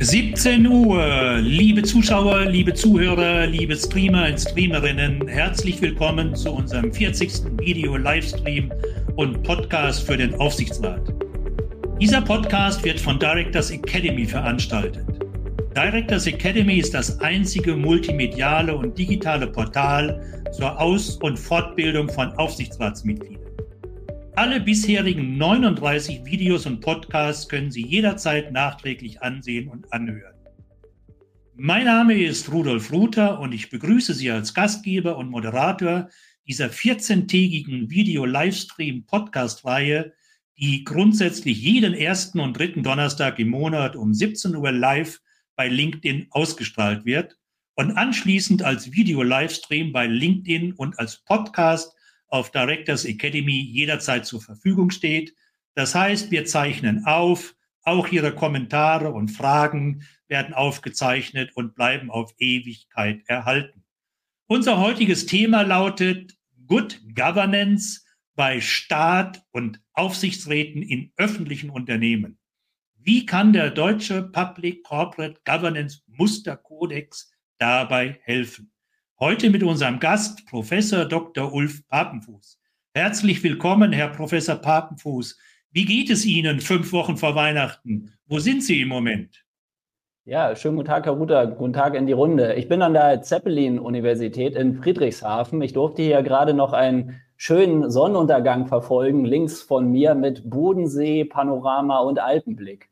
17 Uhr, liebe Zuschauer, liebe Zuhörer, liebe Streamer und Streamerinnen, herzlich willkommen zu unserem 40. Video-Livestream und Podcast für den Aufsichtsrat. Dieser Podcast wird von Directors Academy veranstaltet. Directors Academy ist das einzige multimediale und digitale Portal zur Aus- und Fortbildung von Aufsichtsratsmitgliedern. Alle bisherigen 39 Videos und Podcasts können Sie jederzeit nachträglich ansehen und anhören. Mein Name ist Rudolf Ruther und ich begrüße Sie als Gastgeber und Moderator dieser 14-tägigen Video-Livestream-Podcast-Reihe, die grundsätzlich jeden ersten und dritten Donnerstag im Monat um 17 Uhr live bei LinkedIn ausgestrahlt wird und anschließend als Video-Livestream bei LinkedIn und als Podcast auf Directors Academy jederzeit zur Verfügung steht. Das heißt, wir zeichnen auf, auch Ihre Kommentare und Fragen werden aufgezeichnet und bleiben auf Ewigkeit erhalten. Unser heutiges Thema lautet Good Governance bei Staat und Aufsichtsräten in öffentlichen Unternehmen. Wie kann der deutsche Public Corporate Governance Musterkodex dabei helfen? Heute mit unserem Gast, Professor Dr. Ulf Papenfuß. Herzlich willkommen, Herr Professor Papenfuß. Wie geht es Ihnen fünf Wochen vor Weihnachten? Wo sind Sie im Moment? Ja, schönen guten Tag, Herr Ruther. Guten Tag in die Runde. Ich bin an der Zeppelin-Universität in Friedrichshafen. Ich durfte hier gerade noch einen schönen Sonnenuntergang verfolgen, links von mir mit Bodensee, Panorama und Alpenblick.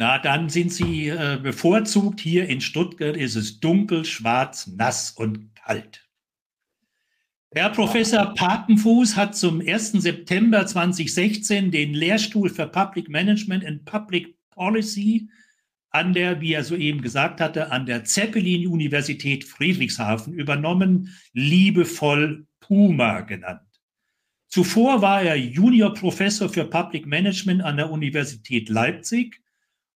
Na, dann sind Sie äh, bevorzugt. Hier in Stuttgart ist es dunkel, schwarz, nass und kalt. Herr Professor Papenfuß hat zum 1. September 2016 den Lehrstuhl für Public Management and Public Policy an der, wie er soeben gesagt hatte, an der Zeppelin-Universität Friedrichshafen übernommen, liebevoll Puma genannt. Zuvor war er Junior Professor für Public Management an der Universität Leipzig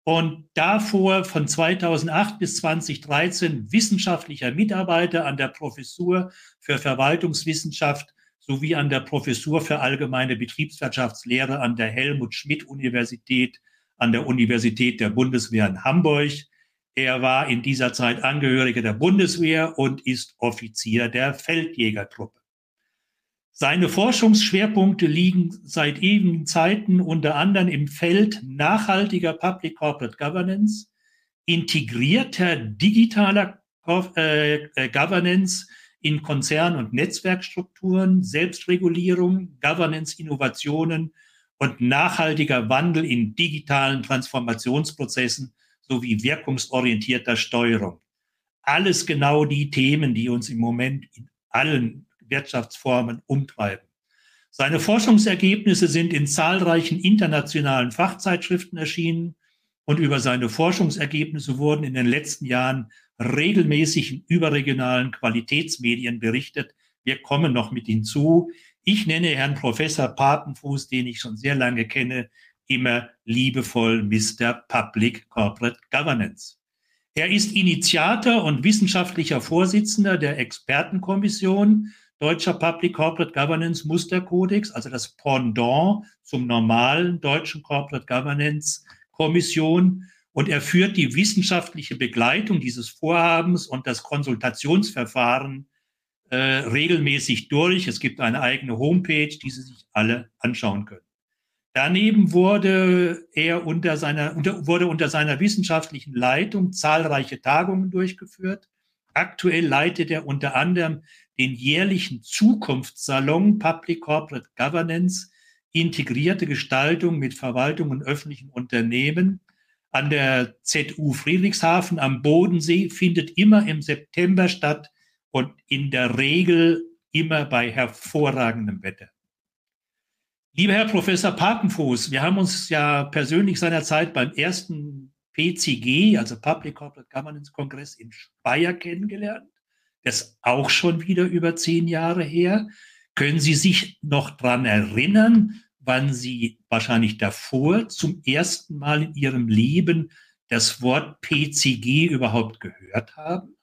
und davor von 2008 bis 2013 wissenschaftlicher Mitarbeiter an der Professur für Verwaltungswissenschaft sowie an der Professur für allgemeine Betriebswirtschaftslehre an der Helmut Schmidt Universität an der Universität der Bundeswehr in Hamburg. Er war in dieser Zeit Angehöriger der Bundeswehr und ist Offizier der Feldjägertruppe. Seine Forschungsschwerpunkte liegen seit ewigen Zeiten unter anderem im Feld nachhaltiger Public Corporate Governance, integrierter digitaler äh, äh, Governance in Konzern- und Netzwerkstrukturen, Selbstregulierung, Governance-Innovationen und nachhaltiger Wandel in digitalen Transformationsprozessen sowie wirkungsorientierter Steuerung. Alles genau die Themen, die uns im Moment in allen Wirtschaftsformen umtreiben. Seine Forschungsergebnisse sind in zahlreichen internationalen Fachzeitschriften erschienen und über seine Forschungsergebnisse wurden in den letzten Jahren regelmäßig in überregionalen Qualitätsmedien berichtet. Wir kommen noch mit hinzu. Ich nenne Herrn Professor Papenfuß, den ich schon sehr lange kenne, immer liebevoll Mr. Public Corporate Governance. Er ist Initiator und wissenschaftlicher Vorsitzender der Expertenkommission deutscher Public Corporate Governance Musterkodex, also das Pendant zum normalen deutschen Corporate Governance Kommission. Und er führt die wissenschaftliche Begleitung dieses Vorhabens und das Konsultationsverfahren äh, regelmäßig durch. Es gibt eine eigene Homepage, die Sie sich alle anschauen können. Daneben wurde er unter seiner, unter, wurde unter seiner wissenschaftlichen Leitung zahlreiche Tagungen durchgeführt. Aktuell leitet er unter anderem den jährlichen Zukunftssalon Public Corporate Governance, integrierte Gestaltung mit Verwaltung und öffentlichen Unternehmen an der ZU Friedrichshafen am Bodensee findet immer im September statt und in der Regel immer bei hervorragendem Wetter. Lieber Herr Professor Papenfuß, wir haben uns ja persönlich seinerzeit beim ersten PCG, also Public Corporate Governance Kongress in Speyer kennengelernt. Das ist auch schon wieder über zehn Jahre her. Können Sie sich noch daran erinnern, wann Sie wahrscheinlich davor zum ersten Mal in Ihrem Leben das Wort PCG überhaupt gehört haben?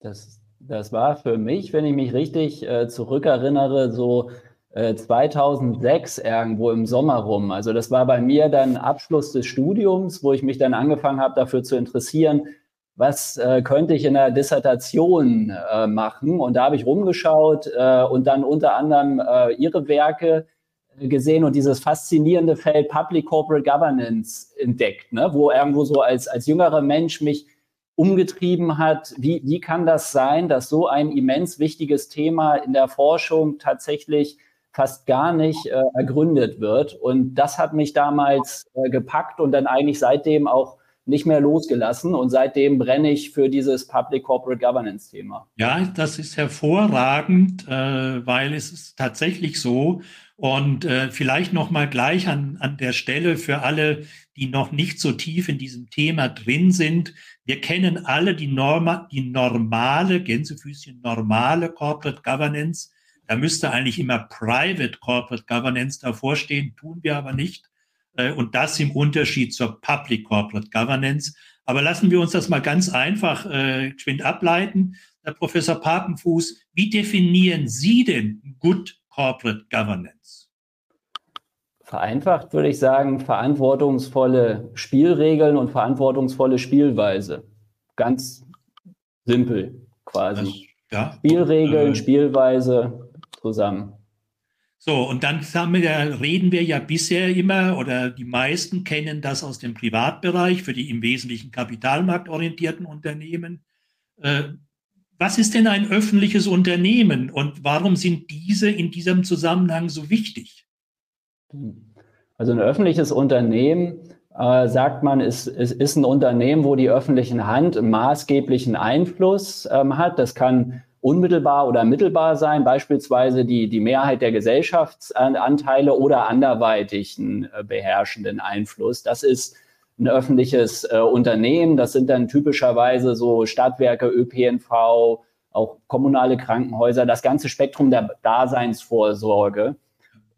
Das, das war für mich, wenn ich mich richtig äh, zurückerinnere, so 2006 äh, irgendwo im Sommer rum. Also das war bei mir dann Abschluss des Studiums, wo ich mich dann angefangen habe, dafür zu interessieren, was äh, könnte ich in der Dissertation äh, machen. Und da habe ich rumgeschaut äh, und dann unter anderem äh, Ihre Werke gesehen und dieses faszinierende Feld Public Corporate Governance entdeckt, ne? wo irgendwo so als, als jüngerer Mensch mich umgetrieben hat. Wie, wie kann das sein, dass so ein immens wichtiges Thema in der Forschung tatsächlich fast gar nicht äh, ergründet wird. Und das hat mich damals äh, gepackt und dann eigentlich seitdem auch nicht mehr losgelassen. Und seitdem brenne ich für dieses Public Corporate Governance Thema. Ja, das ist hervorragend, äh, weil es ist tatsächlich so. Und äh, vielleicht noch mal gleich an, an der Stelle für alle, die noch nicht so tief in diesem Thema drin sind. Wir kennen alle die, Norma, die normale, Gänsefüßchen, normale Corporate Governance da müsste eigentlich immer Private Corporate Governance davor stehen, tun wir aber nicht. Äh, und das im Unterschied zur Public Corporate Governance. Aber lassen wir uns das mal ganz einfach äh, geschwind ableiten. Herr Professor Papenfuß, wie definieren Sie denn Good Corporate Governance? Vereinfacht würde ich sagen, verantwortungsvolle Spielregeln und verantwortungsvolle Spielweise. Ganz simpel quasi. Das, ja, Spielregeln, äh, Spielweise, zusammen. So, und dann wir, reden wir ja bisher immer oder die meisten kennen das aus dem Privatbereich für die im Wesentlichen kapitalmarktorientierten Unternehmen. Äh, was ist denn ein öffentliches Unternehmen und warum sind diese in diesem Zusammenhang so wichtig? Also ein öffentliches Unternehmen, äh, sagt man, ist, ist, ist ein Unternehmen, wo die öffentliche Hand maßgeblichen Einfluss ähm, hat. Das kann unmittelbar oder mittelbar sein, beispielsweise die, die Mehrheit der Gesellschaftsanteile oder anderweitigen äh, beherrschenden Einfluss. Das ist ein öffentliches äh, Unternehmen. Das sind dann typischerweise so Stadtwerke, ÖPNV, auch kommunale Krankenhäuser, das ganze Spektrum der Daseinsvorsorge.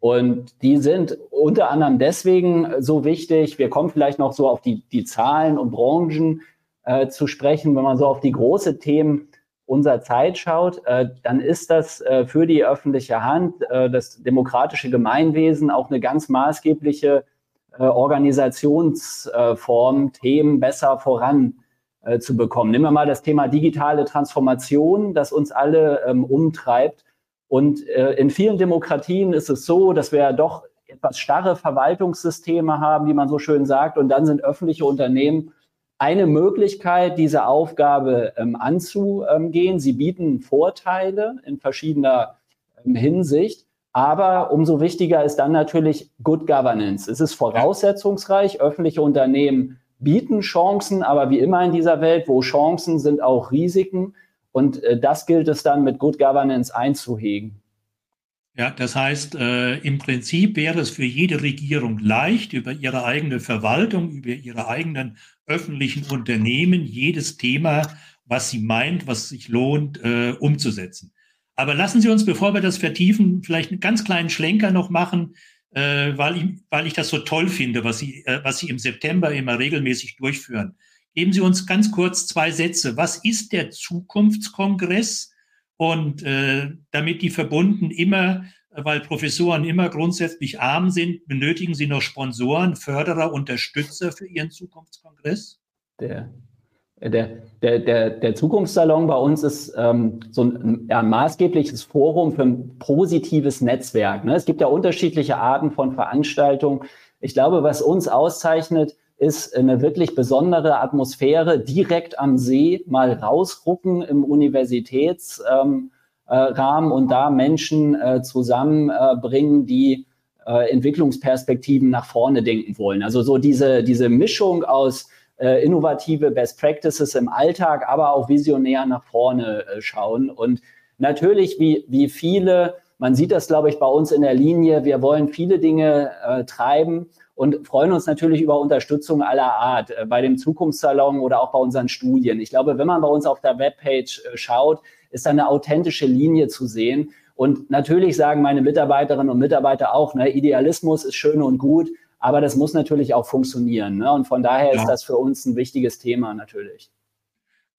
Und die sind unter anderem deswegen so wichtig. Wir kommen vielleicht noch so auf die, die Zahlen und Branchen äh, zu sprechen, wenn man so auf die große Themen unserer Zeit schaut, äh, dann ist das äh, für die öffentliche Hand, äh, das demokratische Gemeinwesen auch eine ganz maßgebliche äh, Organisationsform, Themen besser voran äh, zu bekommen. Nehmen wir mal das Thema digitale Transformation, das uns alle ähm, umtreibt. Und äh, in vielen Demokratien ist es so, dass wir ja doch etwas starre Verwaltungssysteme haben, wie man so schön sagt, und dann sind öffentliche Unternehmen eine Möglichkeit, diese Aufgabe ähm, anzugehen. Sie bieten Vorteile in verschiedener ähm, Hinsicht. Aber umso wichtiger ist dann natürlich Good Governance. Es ist voraussetzungsreich. Öffentliche Unternehmen bieten Chancen, aber wie immer in dieser Welt, wo Chancen sind auch Risiken. Und äh, das gilt es dann mit Good Governance einzuhegen. Ja, das heißt, äh, im Prinzip wäre es für jede Regierung leicht, über ihre eigene Verwaltung, über ihre eigenen öffentlichen Unternehmen jedes Thema, was sie meint, was sich lohnt, äh, umzusetzen. Aber lassen Sie uns, bevor wir das vertiefen, vielleicht einen ganz kleinen Schlenker noch machen, äh, weil, ich, weil ich das so toll finde, was Sie, äh, was Sie im September immer regelmäßig durchführen. Geben Sie uns ganz kurz zwei Sätze. Was ist der Zukunftskongress? Und äh, damit die Verbunden immer, weil Professoren immer grundsätzlich arm sind, benötigen sie noch Sponsoren, Förderer, Unterstützer für ihren Zukunftskongress? Der, der, der, der, der Zukunftssalon bei uns ist ähm, so ein, ein maßgebliches Forum für ein positives Netzwerk. Ne? Es gibt ja unterschiedliche Arten von Veranstaltungen. Ich glaube, was uns auszeichnet, ist eine wirklich besondere Atmosphäre, direkt am See mal rausgucken im Universitätsrahmen äh, und da Menschen äh, zusammenbringen, äh, die Entwicklungsperspektiven nach vorne denken wollen. Also so diese, diese Mischung aus innovative Best Practices im Alltag, aber auch visionär nach vorne schauen. Und natürlich, wie, wie viele Man sieht das, glaube ich, bei uns in der Linie. Wir wollen viele Dinge äh, treiben und freuen uns natürlich über Unterstützung aller Art äh, bei dem Zukunftssalon oder auch bei unseren Studien. Ich glaube, wenn man bei uns auf der Webpage äh, schaut, ist da eine authentische Linie zu sehen. Und natürlich sagen meine Mitarbeiterinnen und Mitarbeiter auch, ne, Idealismus ist schön und gut, aber das muss natürlich auch funktionieren. Ne? Und von daher ja. ist das für uns ein wichtiges Thema natürlich.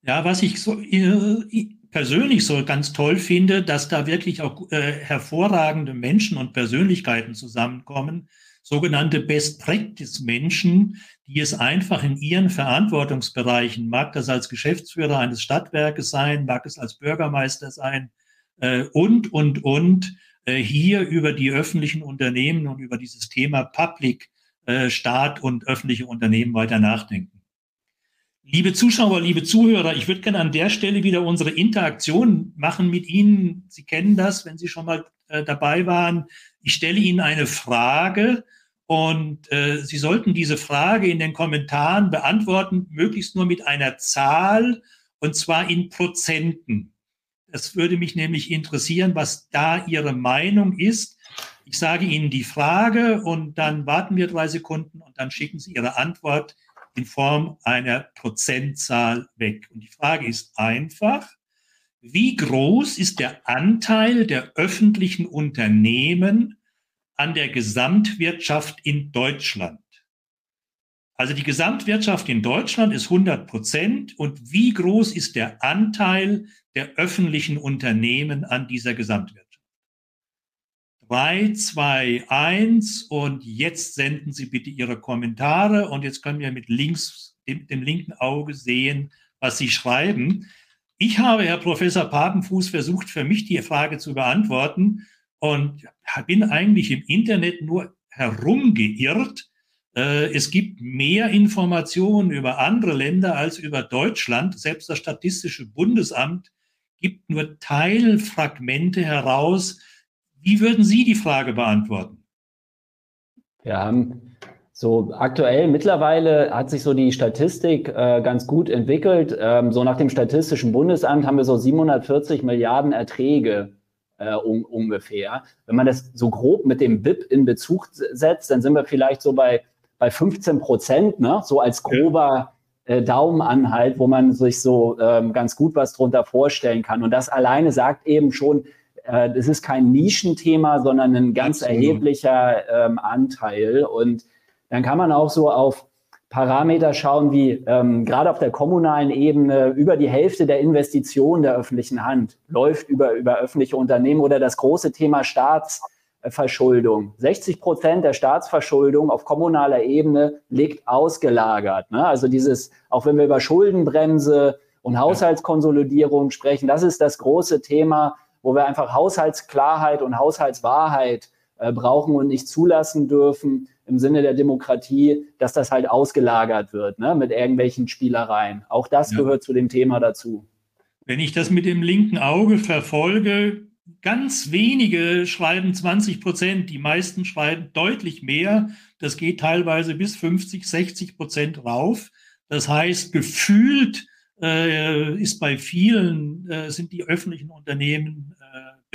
Ja, was ich so äh, persönlich so ganz toll finde, dass da wirklich auch äh, hervorragende Menschen und Persönlichkeiten zusammenkommen, sogenannte Best Practice Menschen, die es einfach in ihren Verantwortungsbereichen, mag das als Geschäftsführer eines Stadtwerkes sein, mag es als Bürgermeister sein, äh, und, und, und, äh, hier über die öffentlichen Unternehmen und über dieses Thema Public, äh, Staat und öffentliche Unternehmen weiter nachdenken. Liebe Zuschauer, liebe Zuhörer, ich würde gerne an der Stelle wieder unsere Interaktion machen mit Ihnen. Sie kennen das, wenn Sie schon mal äh, dabei waren. Ich stelle Ihnen eine Frage und äh, Sie sollten diese Frage in den Kommentaren beantworten, möglichst nur mit einer Zahl und zwar in Prozenten. Das würde mich nämlich interessieren, was da Ihre Meinung ist. Ich sage Ihnen die Frage und dann warten wir drei Sekunden und dann schicken Sie Ihre Antwort in Form einer Prozentzahl weg. Und die Frage ist einfach, wie groß ist der Anteil der öffentlichen Unternehmen an der Gesamtwirtschaft in Deutschland? Also die Gesamtwirtschaft in Deutschland ist 100 Prozent. Und wie groß ist der Anteil der öffentlichen Unternehmen an dieser Gesamtwirtschaft? 3, 2, 1 und jetzt senden Sie bitte Ihre Kommentare und jetzt können wir mit links, dem, dem linken Auge sehen, was Sie schreiben. Ich habe, Herr Professor Papenfuß, versucht, für mich die Frage zu beantworten und bin eigentlich im Internet nur herumgeirrt. Äh, es gibt mehr Informationen über andere Länder als über Deutschland. Selbst das Statistische Bundesamt gibt nur Teilfragmente heraus, wie würden Sie die Frage beantworten? Wir haben so aktuell mittlerweile hat sich so die Statistik äh, ganz gut entwickelt. Ähm, so nach dem Statistischen Bundesamt haben wir so 740 Milliarden Erträge äh, um, ungefähr. Wenn man das so grob mit dem BIP in Bezug setzt, dann sind wir vielleicht so bei, bei 15 Prozent, ne? so als grober äh, Daumenanhalt, wo man sich so ähm, ganz gut was drunter vorstellen kann. Und das alleine sagt eben schon, äh, das ist kein Nischenthema, sondern ein ganz Absolut. erheblicher ähm, Anteil. Und dann kann man auch so auf Parameter schauen, wie ähm, gerade auf der kommunalen Ebene über die Hälfte der Investitionen der öffentlichen Hand läuft über, über öffentliche Unternehmen oder das große Thema Staatsverschuldung. 60 Prozent der Staatsverschuldung auf kommunaler Ebene liegt ausgelagert. Ne? Also dieses, auch wenn wir über Schuldenbremse und Haushaltskonsolidierung sprechen, das ist das große Thema, wo wir einfach Haushaltsklarheit und Haushaltswahrheit äh, brauchen und nicht zulassen dürfen im Sinne der Demokratie, dass das halt ausgelagert wird ne, mit irgendwelchen Spielereien. Auch das ja. gehört zu dem Thema dazu. Wenn ich das mit dem linken Auge verfolge, ganz wenige schreiben 20 Prozent, die meisten schreiben deutlich mehr. Das geht teilweise bis 50, 60 Prozent rauf. Das heißt, gefühlt äh, ist bei vielen, äh, sind die öffentlichen Unternehmen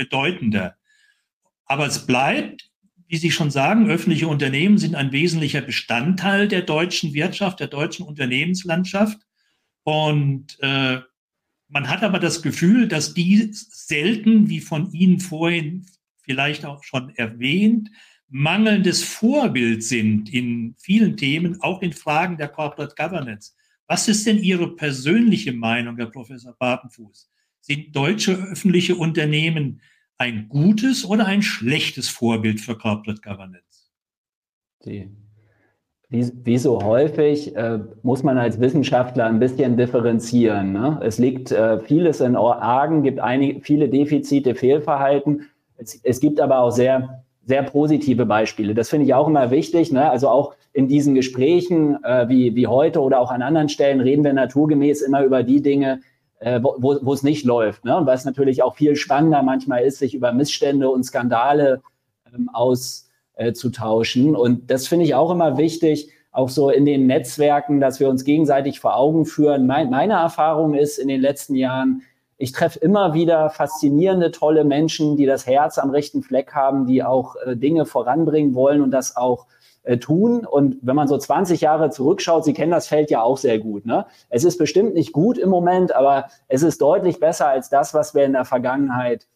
bedeutender. Aber es bleibt, wie Sie schon sagen, öffentliche Unternehmen sind ein wesentlicher Bestandteil der deutschen Wirtschaft, der deutschen Unternehmenslandschaft. Und äh, man hat aber das Gefühl, dass die selten, wie von Ihnen vorhin vielleicht auch schon erwähnt, mangelndes Vorbild sind in vielen Themen, auch in Fragen der Corporate Governance. Was ist denn Ihre persönliche Meinung, Herr Professor Papenfuß? Sind deutsche öffentliche Unternehmen ein gutes oder ein schlechtes Vorbild für Corporate Governance? Die, wie, wie, so häufig äh, muss man als Wissenschaftler ein bisschen differenzieren. Ne? Es liegt äh, vieles in Argen, gibt einige, viele Defizite, Fehlverhalten. Es, es gibt aber auch sehr sehr positive Beispiele. Das finde ich auch immer wichtig. Ne? Also auch in diesen Gesprächen äh, wie, wie heute oder auch an anderen Stellen reden wir naturgemäß immer über die Dinge, äh, wo, wo es nicht läuft. Ne? Und was natürlich auch viel spannender manchmal ist, sich über Missstände und Skandale ähm, auszutauschen. Äh, und das finde ich auch immer wichtig, auch so in den Netzwerken, dass wir uns gegenseitig vor Augen führen. Mein, meine Erfahrung ist in den letzten Jahren, ich treffe immer wieder faszinierende, tolle Menschen, die das Herz am rechten Fleck haben, die auch äh, Dinge voranbringen wollen und das auch äh, tun. Und wenn man so 20 Jahre zurückschaut, Sie kennen das Feld ja auch sehr gut. Ne? Es ist bestimmt nicht gut im Moment, aber es ist deutlich besser als das, was wir in der Vergangenheit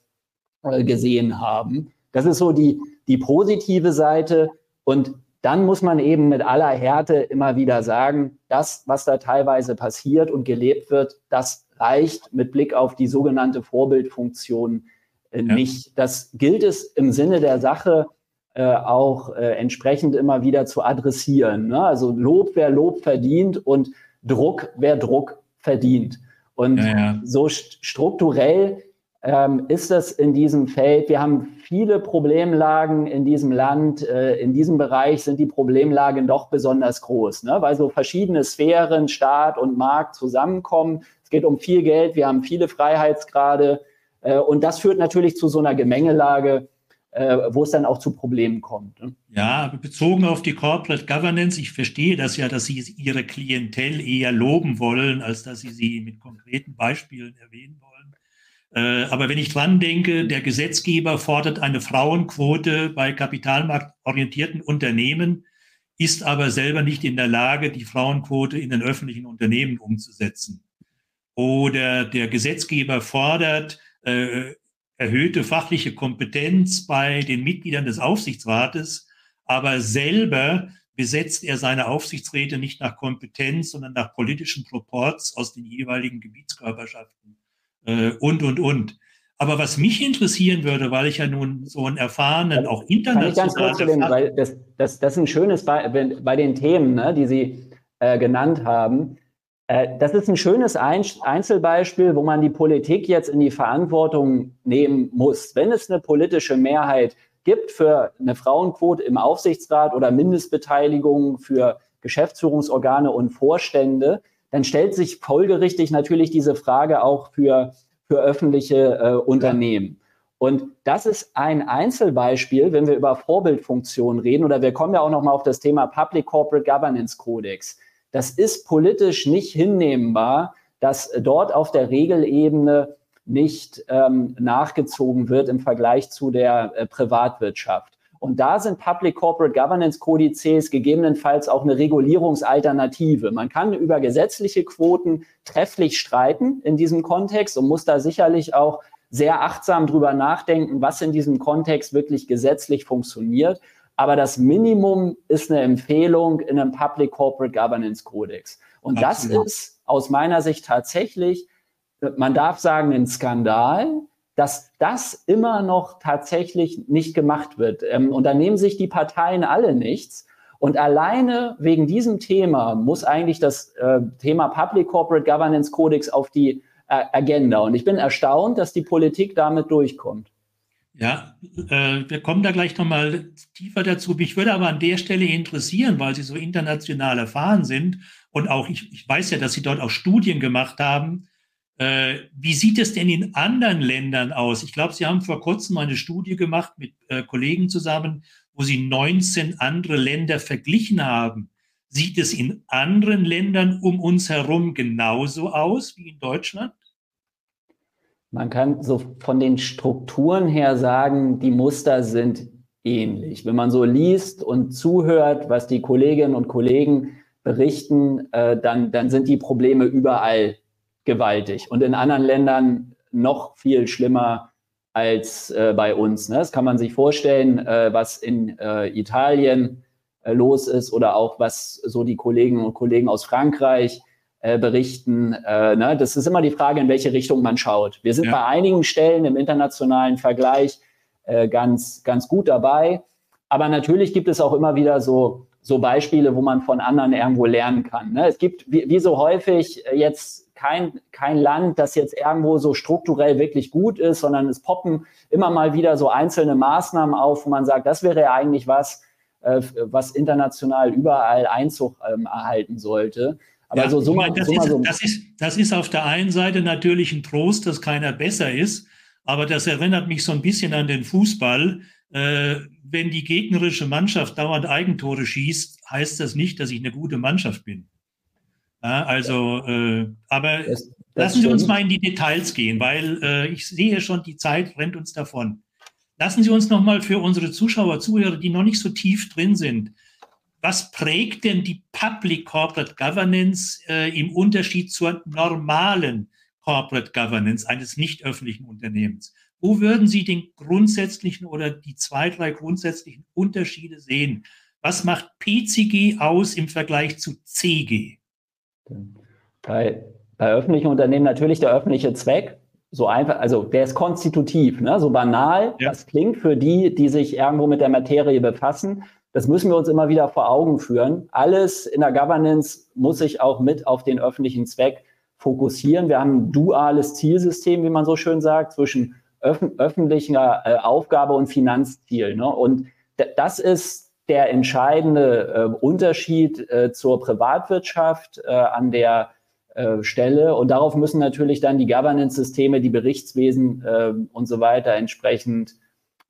äh, gesehen haben. Das ist so die, die positive Seite. Und dann muss man eben mit aller Härte immer wieder sagen, das, was da teilweise passiert und gelebt wird, das reicht mit Blick auf die sogenannte Vorbildfunktion äh, ja. nicht. Das gilt es im Sinne der Sache äh, auch äh, entsprechend immer wieder zu adressieren. Ne? Also Lob, wer Lob verdient und Druck, wer Druck verdient. Und ja, ja. so st strukturell ähm, ist das in diesem Feld. Wir haben viele Problemlagen in diesem Land. Äh, in diesem Bereich sind die Problemlagen doch besonders groß, ne? weil so verschiedene Sphären, Staat und Markt zusammenkommen. Es geht um viel Geld, wir haben viele Freiheitsgrade äh, und das führt natürlich zu so einer Gemengelage, wo es dann auch zu Problemen kommt. Ne? Ja, bezogen auf die Corporate Governance, ich verstehe das ja, dass Sie Ihre Klientel eher loben wollen, als dass Sie sie mit konkreten Beispielen erwähnen wollen. Äh, aber wenn ich dran denke, der Gesetzgeber fordert eine Frauenquote bei kapitalmarktorientierten Unternehmen, ist aber selber nicht in der Lage, die Frauenquote in den öffentlichen Unternehmen umzusetzen. Oder der Gesetzgeber fordert äh, erhöhte fachliche Kompetenz bei den Mitgliedern des Aufsichtsrates, aber selber besetzt er seine Aufsichtsräte nicht nach Kompetenz, sondern nach politischen Proports aus den jeweiligen Gebietskörperschaften äh, und, und, und. Aber was mich interessieren würde, weil ich ja nun so einen erfahrenen, auch internationalen... Kann ich ganz kurz zu dem, weil das, das, das ist ein schönes bei, bei den Themen, ne, die Sie äh, genannt haben. Äh, das ist ein schönes Einzelbeispiel, wo man die Politik jetzt in die Verantwortung nehmen muss. Wenn es eine politische Mehrheit gibt für eine Frauenquote im Aufsichtsrat oder Mindestbeteiligung für Geschäftsführungsorgane und Vorstände, dann stellt sich folgerichtig natürlich diese Frage auch für, für öffentliche äh, Unternehmen. Und das ist ein Einzelbeispiel, wenn wir über Vorbildfunktionen reden, oder wir kommen ja auch noch mal auf das Thema Public Corporate Governance Codex. Das ist politisch nicht hinnehmbar, dass dort auf der Regelebene nicht ähm, nachgezogen wird im Vergleich zu der äh, Privatwirtschaft. Und da sind Public Corporate Governance Kodizes gegebenenfalls auch eine Regulierungsalternative. Man kann über gesetzliche Quoten trefflich streiten in diesem Kontext und muss da sicherlich auch sehr achtsam drüber nachdenken, was in diesem Kontext wirklich gesetzlich funktioniert. Aber das Minimum ist eine Empfehlung in einem Public Corporate Governance Codex. Und Absolut. das ist aus meiner Sicht tatsächlich, man darf sagen, ein Skandal, dass das immer noch tatsächlich nicht gemacht wird. Ähm, und da nehmen sich die Parteien alle nichts. Und alleine wegen diesem Thema muss eigentlich das äh, Thema Public Corporate Governance Codex auf die äh, Agenda. Und ich bin erstaunt, dass die Politik damit durchkommt. Ja, äh, wir kommen da gleich nochmal tiefer dazu. Mich würde aber an der Stelle interessieren, weil Sie so international erfahren sind und auch, ich, ich weiß ja, dass Sie dort auch Studien gemacht haben. Äh, wie sieht es denn in anderen Ländern aus? Ich glaube, Sie haben vor kurzem eine Studie gemacht mit äh, Kollegen zusammen, wo Sie 19 andere Länder verglichen haben. Sieht es in anderen Ländern um uns herum genauso aus wie in Deutschland? Man kann so von den Strukturen her sagen, die Muster sind ähnlich. Wenn man so liest und zuhört, was die Kolleginnen und Kollegen berichten, äh, dann, dann sind die Probleme überall gewaltig und in anderen Ländern noch viel schlimmer als äh, bei uns. Ne? Das kann man sich vorstellen, äh, was in äh, Italien äh, los ist oder auch was so die Kolleginnen und Kollegen aus Frankreich äh, berichten. Äh, ne? Das ist immer die Frage, in welche Richtung man schaut. Wir sind ja. bei einigen Stellen im internationalen Vergleich äh, ganz, ganz gut dabei. Aber natürlich gibt es auch immer wieder so, so Beispiele, wo man von anderen irgendwo lernen kann. Ne? Es gibt, wie, wie so häufig, äh, jetzt kein, kein Land, das jetzt irgendwo so strukturell wirklich gut ist, sondern es poppen immer mal wieder so einzelne Maßnahmen auf, wo man sagt, das wäre ja eigentlich was, äh, was international überall Einzug ähm, erhalten sollte. Aber ja, so, so, meine, das, so, ist, so das, ist, das ist auf der einen Seite natürlich ein Trost, dass keiner besser ist, aber das erinnert mich so ein bisschen an den Fußball. Äh, wenn die gegnerische Mannschaft dauernd Eigentore schießt, heißt das nicht, dass ich eine gute Mannschaft bin. Ja, also, äh, aber das, Lassen Sie uns mal in die Details gehen, weil äh, ich sehe schon, die Zeit rennt uns davon. Lassen Sie uns noch mal für unsere Zuschauer, Zuhörer, die noch nicht so tief drin sind, was prägt denn die Public Corporate Governance äh, im Unterschied zur normalen Corporate Governance eines nicht öffentlichen Unternehmens? Wo würden Sie den grundsätzlichen oder die zwei, drei grundsätzlichen Unterschiede sehen? Was macht PCG aus im Vergleich zu CG? Bei bei öffentlichen Unternehmen natürlich der öffentliche Zweck. So einfach, also der ist konstitutiv, ne? so banal, ja. das klingt für die, die sich irgendwo mit der Materie befassen. Das müssen wir uns immer wieder vor Augen führen. Alles in der Governance muss sich auch mit auf den öffentlichen Zweck fokussieren. Wir haben ein duales Zielsystem, wie man so schön sagt, zwischen öf öffentlicher äh, Aufgabe und Finanzziel. Ne? Und das ist der entscheidende äh, Unterschied äh, zur Privatwirtschaft, äh, an der äh, Stelle. Und darauf müssen natürlich dann die Governance-Systeme, die Berichtswesen äh, und so weiter entsprechend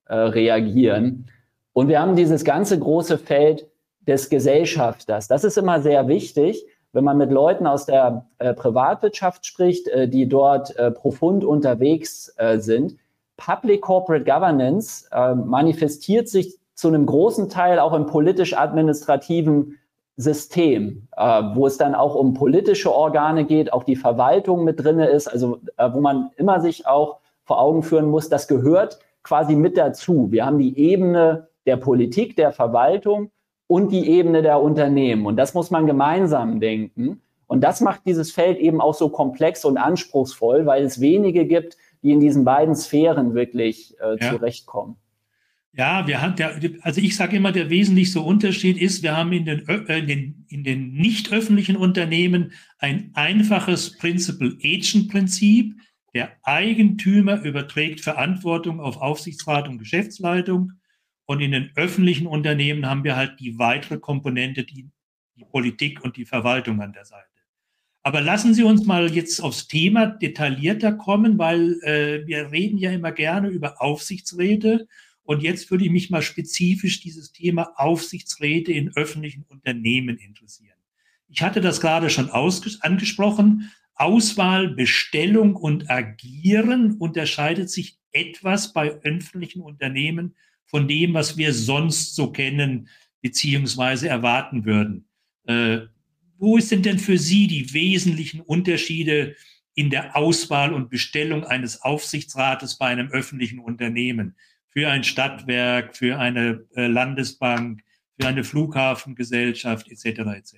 reagieren. Und wir haben dieses ganze große Feld des Gesellschafters. Das ist immer sehr wichtig, wenn man mit Leuten aus der äh, Privatwirtschaft spricht, äh, die dort äh, profund unterwegs sind. Public Corporate Governance manifestiert sich zu einem großen Teil auch im politisch-administrativen System, äh, wo es dann auch um politische Organe geht, auch die Verwaltung mit drinne ist, also äh, wo man immer sich auch vor Augen führen muss, das gehört quasi mit dazu. Wir haben die Ebene der Politik, der Verwaltung und die Ebene der Unternehmen. Und das muss man gemeinsam denken. Und das macht dieses Feld eben auch so komplex und anspruchsvoll, weil es wenige gibt, die in diesen beiden Sphären wirklich äh, ja. zurechtkommen. Ja, wir haben der, also ich sage immer, der wesentlichste Unterschied ist, wir haben in den, äh, in den, in den nicht öffentlichen Unternehmen ein einfaches Principal-Agent-Prinzip. Der Eigentümer überträgt Verantwortung auf Aufsichtsrat und Geschäftsleitung. Und in den öffentlichen Unternehmen haben wir halt die weitere Komponente, die, die Politik und die Verwaltung an der Seite. Aber lassen Sie uns mal jetzt aufs Thema detaillierter kommen, weil äh, wir reden ja immer gerne über Aufsichtsräte und jetzt würde ich mich mal spezifisch dieses Thema Aufsichtsräte in öffentlichen Unternehmen interessieren. Ich hatte das gerade schon angesprochen. Auswahl, Bestellung und Agieren unterscheidet sich etwas bei öffentlichen Unternehmen von dem, was wir sonst so kennen beziehungsweise erwarten würden. Äh, wo denn denn für Sie die wesentlichen Unterschiede in der Auswahl und Bestellung eines Aufsichtsrates bei einem öffentlichen Unternehmen? für ein Stadtwerk, für eine äh, Landesbank, für eine Flughafengesellschaft etc. etc.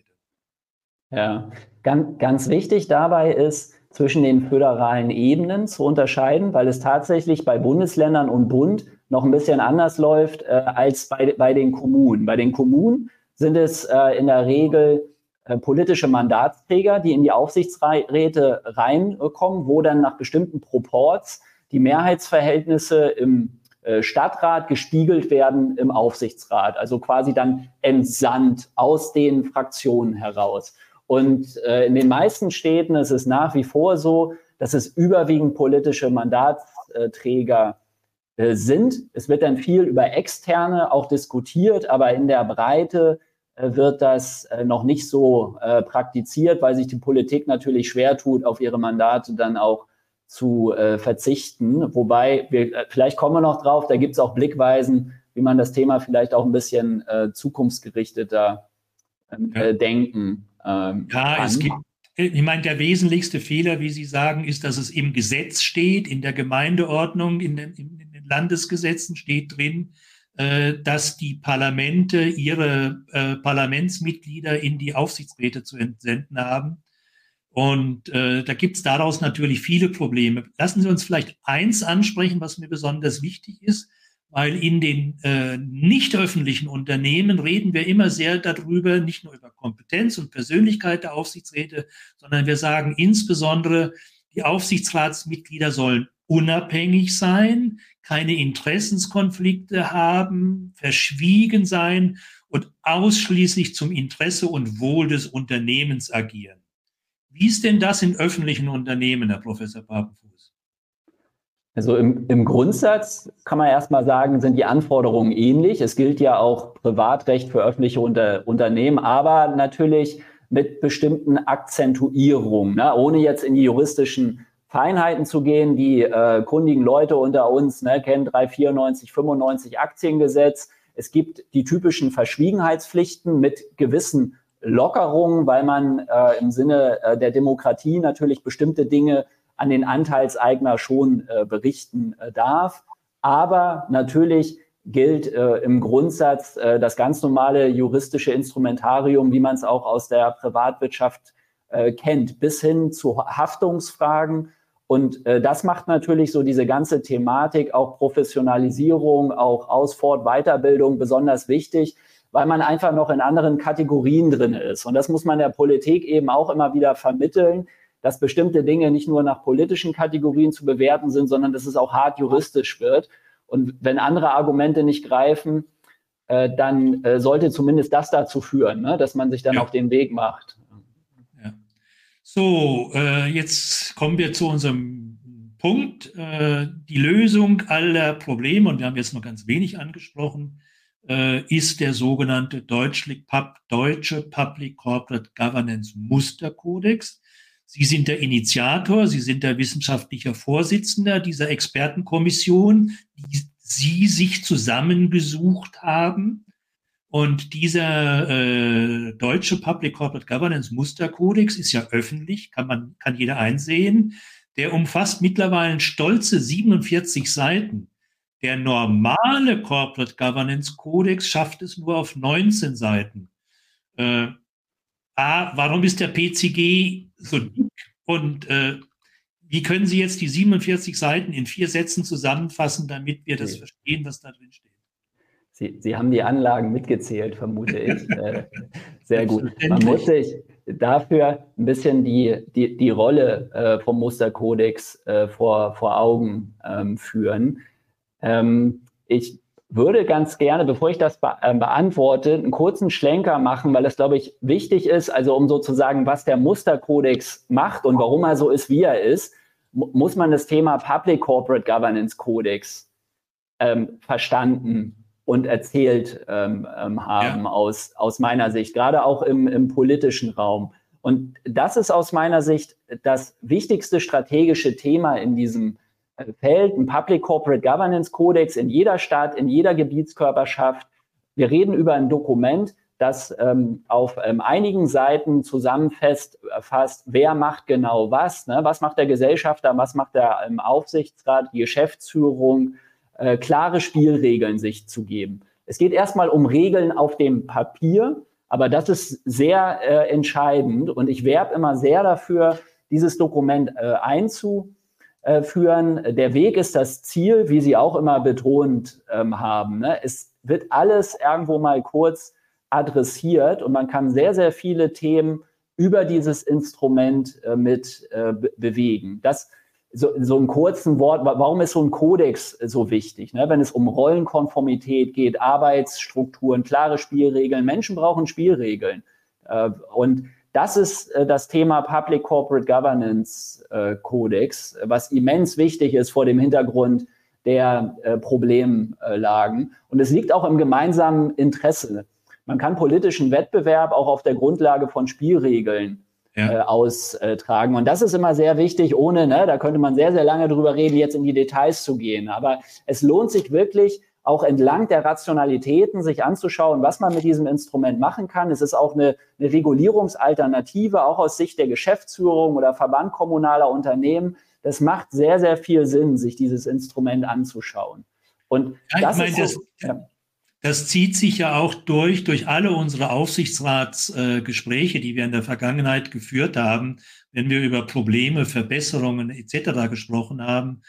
Ja, ganz, ganz wichtig dabei ist, zwischen den föderalen Ebenen zu unterscheiden, weil es tatsächlich bei Bundesländern und Bund noch ein bisschen anders läuft äh, als bei, bei den Kommunen. Bei den Kommunen sind es äh, in der Regel äh, politische Mandatsträger, die in die Aufsichtsräte reinkommen, wo dann nach bestimmten Proports die Mehrheitsverhältnisse im äh, Stadtrat gespiegelt werden im Aufsichtsrat, also quasi dann entsandt aus den Fraktionen heraus. Und äh, in den meisten Städten ist es nach wie vor so, dass es überwiegend politische Mandatsträger äh, sind. Es wird dann viel über externe auch diskutiert, aber in der Breite äh, wird das äh, noch nicht so praktiziert, weil sich die Politik natürlich schwer tut, auf ihre Mandate dann auch zu verzichten. Wobei, wir, vielleicht kommen wir noch drauf, da gibt es auch Blickweisen, wie man das Thema vielleicht auch ein bisschen zukunftsgerichteter ähm, ja. denken ähm, ja, kann. es gibt, ich meine, der wesentlichste Fehler, wie Sie sagen, ist, dass es im Gesetz steht, in der Gemeindeordnung, in den, in den Landesgesetzen steht drin, äh, dass die Parlamente ihre äh, Parlamentsmitglieder in die Aufsichtsräte zu entsenden haben. Und äh, da gibt es daraus natürlich viele Probleme. Lassen Sie uns vielleicht eins ansprechen, was mir besonders wichtig ist, weil in den nicht öffentlichen Unternehmen reden wir immer sehr darüber, nicht nur über Kompetenz und Persönlichkeit der Aufsichtsräte, sondern wir sagen insbesondere, die Aufsichtsratsmitglieder sollen unabhängig sein, keine Interessenskonflikte haben, verschwiegen sein und ausschließlich zum Interesse und Wohl des Unternehmens agieren. Wie ist denn das in öffentlichen Unternehmen, Herr Professor Papenfuß? Also im, im Grundsatz kann man erstmal sagen, sind die Anforderungen ähnlich. Es gilt ja auch Privatrecht für öffentliche Unter Unternehmen, aber natürlich mit bestimmten Akzentuierungen, ne? ohne jetzt in die juristischen Feinheiten zu gehen. Die äh, kundigen Leute unter uns ne, kennen 394, 95 Aktiengesetz. Es gibt die typischen Verschwiegenheitspflichten mit gewissen Lockerungen, weil man äh, im Sinne äh, der Demokratie natürlich bestimmte Dinge an den Anteilseigner schon äh, berichten äh, darf. Aber natürlich gilt äh, im Grundsatz äh, das ganz normale juristische Instrumentarium, wie man es auch aus der Privatwirtschaft kennt, bis hin zu Haftungsfragen. Und äh, das macht natürlich so diese ganze Thematik, auch Professionalisierung, auch Ausfort, Weiterbildung besonders wichtig, weil man einfach noch in anderen Kategorien drin ist. Und das muss man der Politik eben auch immer wieder vermitteln, dass bestimmte Dinge nicht nur nach politischen Kategorien zu bewerten sind, sondern dass es auch hart juristisch wird. Und wenn andere Argumente nicht greifen, äh, dann äh, sollte zumindest das dazu führen, ne, dass man sich dann ja. auf den Weg macht. So, äh, jetzt kommen wir zu unserem Punkt. Äh, die Lösung aller Probleme, und wir haben jetzt noch ganz wenig angesprochen, äh, ist der sogenannte Deutsche Public Corporate Governance Musterkodex. Sie sind der Initiator, Sie sind der wissenschaftliche Vorsitzender dieser Expertenkommission, die Sie sich zusammengesucht haben. Und dieser äh, deutsche Public Corporate Governance Musterkodex ist ja öffentlich, kann man, kann jeder einsehen. Der umfasst mittlerweile stolze 47 Seiten. Der normale Corporate Governance Kodex schafft es nur auf 19 Seiten. Äh, A, warum ist der PCG so dick? Und äh, wie können Sie jetzt die 47 Seiten in vier Sätzen zusammenfassen, damit wir das verstehen, was da drin steht? Sie, Sie haben die Anlagen mitgezählt, vermute ich. Äh, sehr gut. Man muss sich dafür ein bisschen die, die, die Rolle äh, vom Musterkodex äh, vor, vor Augen ähm, führen. Ähm, ich würde ganz gerne, bevor ich das be äh, beantworte, einen kurzen Schlenker machen, weil das, glaube ich, wichtig ist, also um sozusagen, was der Musterkodex macht und warum er so ist, wie er ist, muss man das Thema Public Corporate Governance Codex ähm, verstanden und erzählt ähm, ähm haben ja. aus, aus meiner Sicht, gerade auch im, im politischen Raum. Und das ist aus meiner Sicht das wichtigste strategische Thema in diesem Feld, ein Public Corporate Governance Codex in jeder Stadt, in jeder Gebietskörperschaft. Wir reden über ein Dokument, das ähm, auf ähm, einigen Seiten zusammenfasst, wer macht genau was, ne? was macht der Gesellschafter, was macht der ähm, Aufsichtsrat, die Geschäftsführung, äh, klare Spielregeln sich zu geben. Es geht erstmal um Regeln auf dem Papier, aber das ist sehr äh, entscheidend und ich werbe immer sehr dafür, dieses Dokument äh, einzu äh, führen. Der Weg ist das Ziel, wie Sie auch immer betont ähm, haben. Ne? Es wird alles irgendwo mal kurz adressiert und man kann sehr, sehr viele Themen über dieses Instrument äh, mit äh, bewegen. Das so, so ein kurzen Wort, warum ist so ein Kodex so wichtig? Ne? Wenn es um Rollenkonformität geht, Arbeitsstrukturen, klare Spielregeln, Menschen brauchen Spielregeln. Äh, und das ist äh, das Thema Public Corporate Governance äh, Codex, was immens wichtig ist vor dem Hintergrund der äh, Problemlagen. Und es liegt auch im gemeinsamen Interesse. Man kann politischen Wettbewerb auch auf der Grundlage von Spielregeln ja. äh, austragen. Und das ist immer sehr wichtig, ohne, ne, da könnte man sehr, sehr lange drüber reden, jetzt in die Details zu gehen. Aber es lohnt sich wirklich, auch entlang der Rationalitäten sich anzuschauen, was man mit diesem Instrument machen kann. Es ist auch eine, eine Regulierungsalternative, auch aus Sicht der Geschäftsführung oder Verband kommunaler Unternehmen. Das macht sehr, sehr viel Sinn, sich dieses Instrument anzuschauen. Und ja, das, meine, so, das, ja. Das, zieht sich ja auch durch, durch alle unsere Aufsichtsratsgespräche, äh, die wir in der Vergangenheit geführt haben, wenn wir über Probleme, Verbesserungen etc. gesprochen haben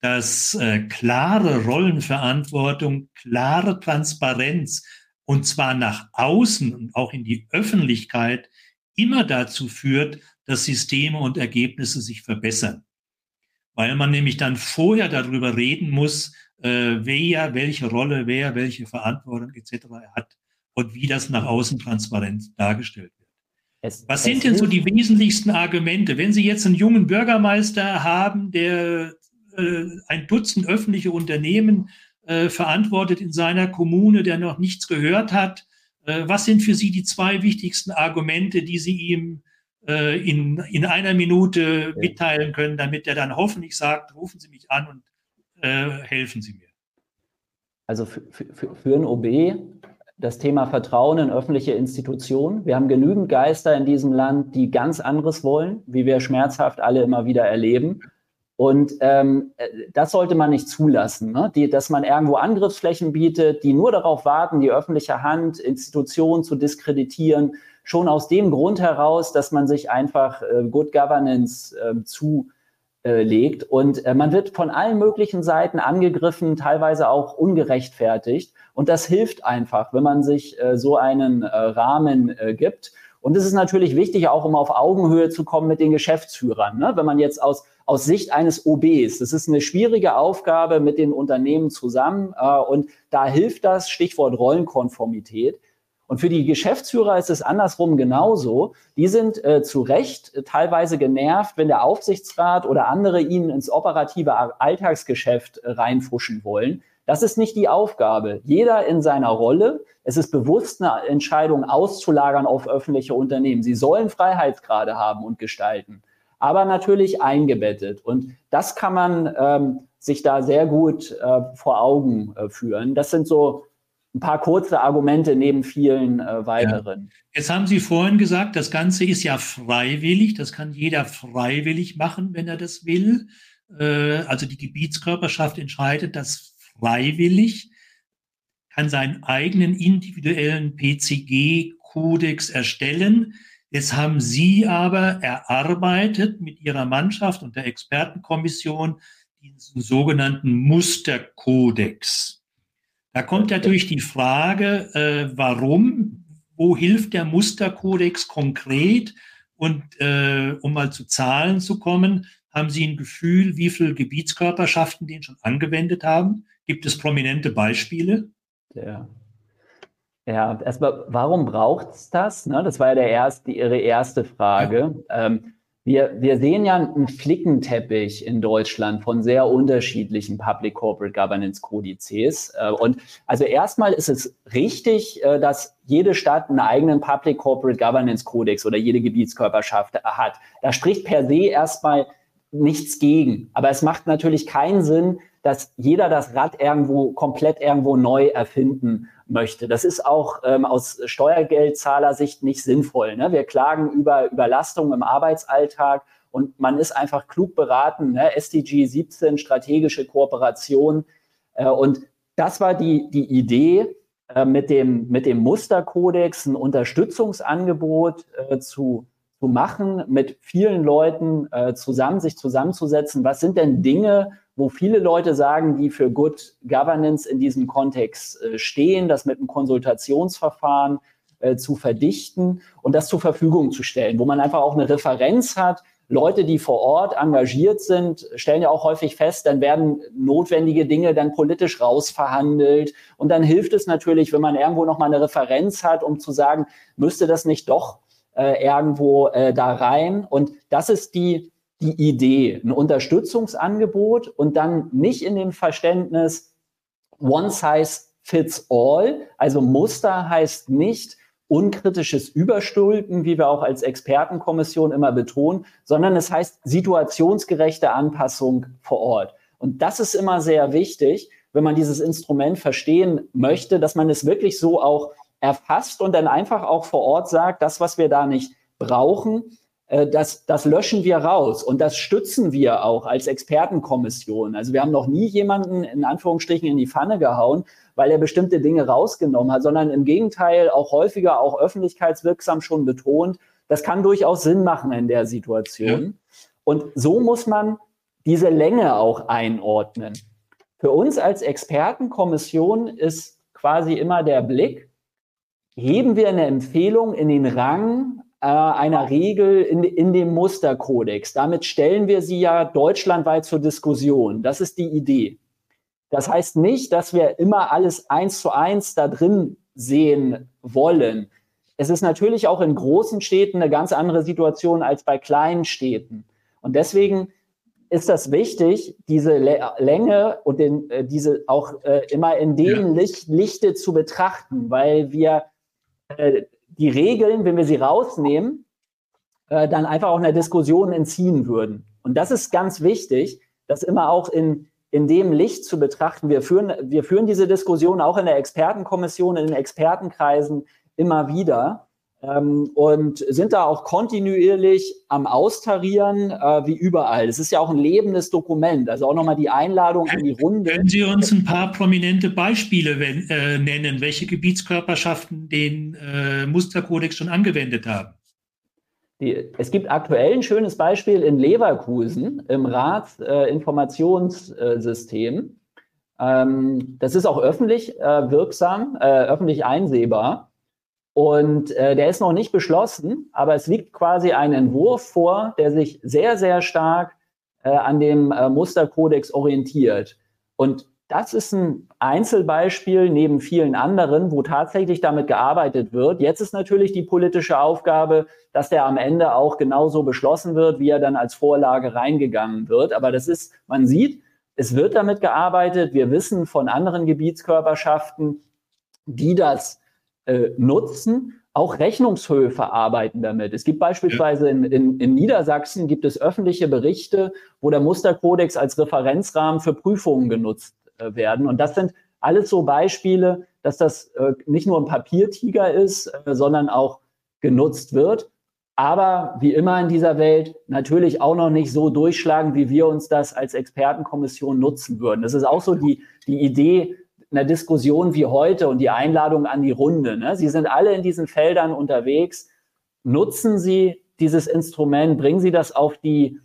dass äh, klare Rollenverantwortung, klare Transparenz und zwar nach außen und auch in die Öffentlichkeit immer dazu führt, dass Systeme und Ergebnisse sich verbessern. Weil man nämlich dann vorher darüber reden muss, äh, wer welche Rolle, wer welche Verantwortung etc. hat und wie das nach außen transparent dargestellt wird. Es, Was sind denn so die wesentlichsten Argumente? Wenn Sie jetzt einen jungen Bürgermeister haben, der äh, ein Dutzend öffentliche Unternehmen äh, verantwortet in seiner Kommune, der noch nichts gehört hat, Äh, was sind für Sie die zwei wichtigsten Argumente, die Sie ihm äh, in, in einer Minute mitteilen können, damit er dann hoffentlich sagt, rufen Sie mich an und äh, helfen Sie mir? Also für, für, für ein OB das Thema Vertrauen in öffentliche Institutionen. Wir haben genügend Geister in diesem Land, die ganz anderes wollen, wie wir schmerzhaft alle immer wieder erleben. Und ähm, das sollte man nicht zulassen, ne? die, dass man irgendwo Angriffsflächen bietet, die nur darauf warten, die öffentliche Hand, Institutionen zu diskreditieren, schon aus dem Grund heraus, dass man sich einfach äh, Good Governance äh, zulegt. Und äh, man wird von allen möglichen Seiten angegriffen, teilweise auch ungerechtfertigt. Und das hilft einfach, wenn man sich äh, so einen äh, Rahmen äh, gibt. Und es ist natürlich wichtig, auch um auf Augenhöhe zu kommen mit den Geschäftsführern. Ne? Wenn man jetzt aus aus Sicht eines OBs. Das ist eine schwierige Aufgabe mit den Unternehmen zusammen äh, und da hilft das Stichwort Rollenkonformität. Und für die Geschäftsführer ist es andersrum genauso. Die sind äh, zu Recht äh, teilweise genervt, wenn der Aufsichtsrat oder andere ihnen ins operative Alltagsgeschäft äh, reinfuschen wollen. Das ist nicht die Aufgabe. Jeder in seiner Rolle. Es ist bewusst eine Entscheidung auszulagern auf öffentliche Unternehmen. Sie sollen Freiheitsgrade haben und gestalten aber natürlich eingebettet. Und das kann man ähm, sich da sehr gut äh, vor Augen äh, führen. Das sind so ein paar kurze Argumente neben vielen äh, weiteren. Jetzt haben Sie vorhin gesagt, das Ganze ist ja freiwillig. Das kann jeder freiwillig machen, wenn er das will. Äh, also die Gebietskörperschaft entscheidet das freiwillig, kann seinen eigenen individuellen PCG-Kodex erstellen. Jetzt haben Sie aber erarbeitet mit Ihrer Mannschaft und der Expertenkommission diesen sogenannten Musterkodex. Da kommt natürlich die Frage, äh, warum, wo hilft der Musterkodex konkret? Und äh, um mal zu Zahlen zu kommen, haben Sie ein Gefühl, wie viele Gebietskörperschaften den schon angewendet haben? Gibt es prominente Beispiele? Ja. Ja, erstmal, warum braucht es das? Ne, das war ja der erste, Ihre erste Frage. Ja. Ähm, wir, wir sehen ja einen Flickenteppich in Deutschland von sehr unterschiedlichen Public Corporate Governance Kodizes. Äh, und also erstmal ist es richtig, äh, dass jede Stadt einen eigenen Public Corporate Governance Kodex oder jede Gebietskörperschaft hat. Da spricht per se erstmal nichts gegen. Aber es macht natürlich keinen Sinn, dass jeder das Rad irgendwo komplett irgendwo neu erfinden möchte. Das ist auch ähm, aus Steuergeldzahlersicht nicht sinnvoll. Ne? Wir klagen über Überlastung im Arbeitsalltag und man ist einfach klug beraten, ne? SDG 17, strategische Kooperation. Äh, und das war die, die Idee, äh, mit, dem, mit dem Musterkodex ein Unterstützungsangebot äh, zu, zu machen, mit vielen Leuten äh, zusammen, sich zusammenzusetzen. Was sind denn Dinge, wo viele Leute sagen, die für Good Governance in diesem Kontext äh, stehen, das mit einem Konsultationsverfahren äh, zu verdichten und das zur Verfügung zu stellen, wo man einfach auch eine Referenz hat. Leute, die vor Ort engagiert sind, stellen ja auch häufig fest, dann werden notwendige Dinge dann politisch rausverhandelt. Und dann hilft es natürlich, wenn man irgendwo nochmal eine Referenz hat, um zu sagen, müsste das nicht doch äh, irgendwo äh, da rein? Und das ist die, die Idee, ein Unterstützungsangebot und dann nicht in dem Verständnis One Size Fits All. Also Muster heißt nicht unkritisches Überstülpen, wie wir auch als Expertenkommission immer betonen, sondern es heißt situationsgerechte Anpassung vor Ort. Und das ist immer sehr wichtig, wenn man dieses Instrument verstehen möchte, dass man es wirklich so auch erfasst und dann einfach auch vor Ort sagt, das, was wir da nicht brauchen, das, das löschen wir raus und das stützen wir auch als Expertenkommission. Also wir haben noch nie jemanden in Anführungsstrichen in die Pfanne gehauen, weil er bestimmte Dinge rausgenommen hat, sondern im Gegenteil auch häufiger auch öffentlichkeitswirksam schon betont, das kann durchaus Sinn machen in der Situation. Ja. Und so muss man diese Länge auch einordnen. Für uns als Expertenkommission ist quasi immer der Blick, heben wir eine Empfehlung in den Rang äh, einer Regel in, in dem Musterkodex. Damit stellen wir sie ja deutschlandweit zur Diskussion. Das ist die Idee. Das heißt nicht, dass wir immer alles eins zu eins da drin sehen wollen. Es ist natürlich auch in großen Städten eine ganz andere Situation als bei kleinen Städten. Und deswegen ist das wichtig, diese Länge und den, äh, diese auch äh, immer in dem ja. Licht, Lichte zu betrachten, weil wir äh, die Regeln, wenn wir sie rausnehmen, äh, dann einfach auch einer Diskussion entziehen würden. Und das ist ganz wichtig, das immer auch in, in dem Licht zu betrachten. Wir führen, wir führen diese Diskussion auch in der Expertenkommission, in den Expertenkreisen immer wieder ähm, und sind da auch kontinuierlich am Austarieren, äh, wie überall. Es ist ja auch ein lebendes Dokument, also auch nochmal die Einladung in die Runde. Können Sie uns ein paar prominente Beispiele wenn, äh, nennen, welche Gebietskörperschaften den äh, Musterkodex schon angewendet haben? Die, es gibt aktuell ein schönes Beispiel in Leverkusen im Ratsinformationssystem. Ähm, das ist auch öffentlich äh, wirksam, äh, öffentlich einsehbar. Und äh, der ist noch nicht beschlossen, aber es liegt quasi ein Entwurf vor, der sich sehr, sehr stark äh, an dem äh, Musterkodex orientiert. Und das ist ein Einzelbeispiel neben vielen anderen, wo tatsächlich damit gearbeitet wird. Jetzt ist natürlich die politische Aufgabe, dass der am Ende auch genauso beschlossen wird, wie er dann als Vorlage reingegangen wird. Aber das ist, man sieht, es wird damit gearbeitet. Wir wissen von anderen Gebietskörperschaften, die das äh, nutzen. Auch Rechnungshöfe arbeiten damit. Es gibt beispielsweise in, in, in, Niedersachsen gibt es öffentliche Berichte, wo der Musterkodex als Referenzrahmen für Prüfungen genutzt äh, werden. Und das sind alles so Beispiele, dass das äh, nicht nur ein Papiertiger ist, äh, sondern auch genutzt wird. Aber wie immer in dieser Welt natürlich auch noch nicht so durchschlagen, wie wir uns das als Expertenkommission nutzen würden. Das ist auch so die, die Idee einer Diskussion wie heute und die Einladung an die Runde. Ne? Sie sind alle in diesen Feldern unterwegs. Nutzen Sie dieses Instrument, bringen Sie das auf die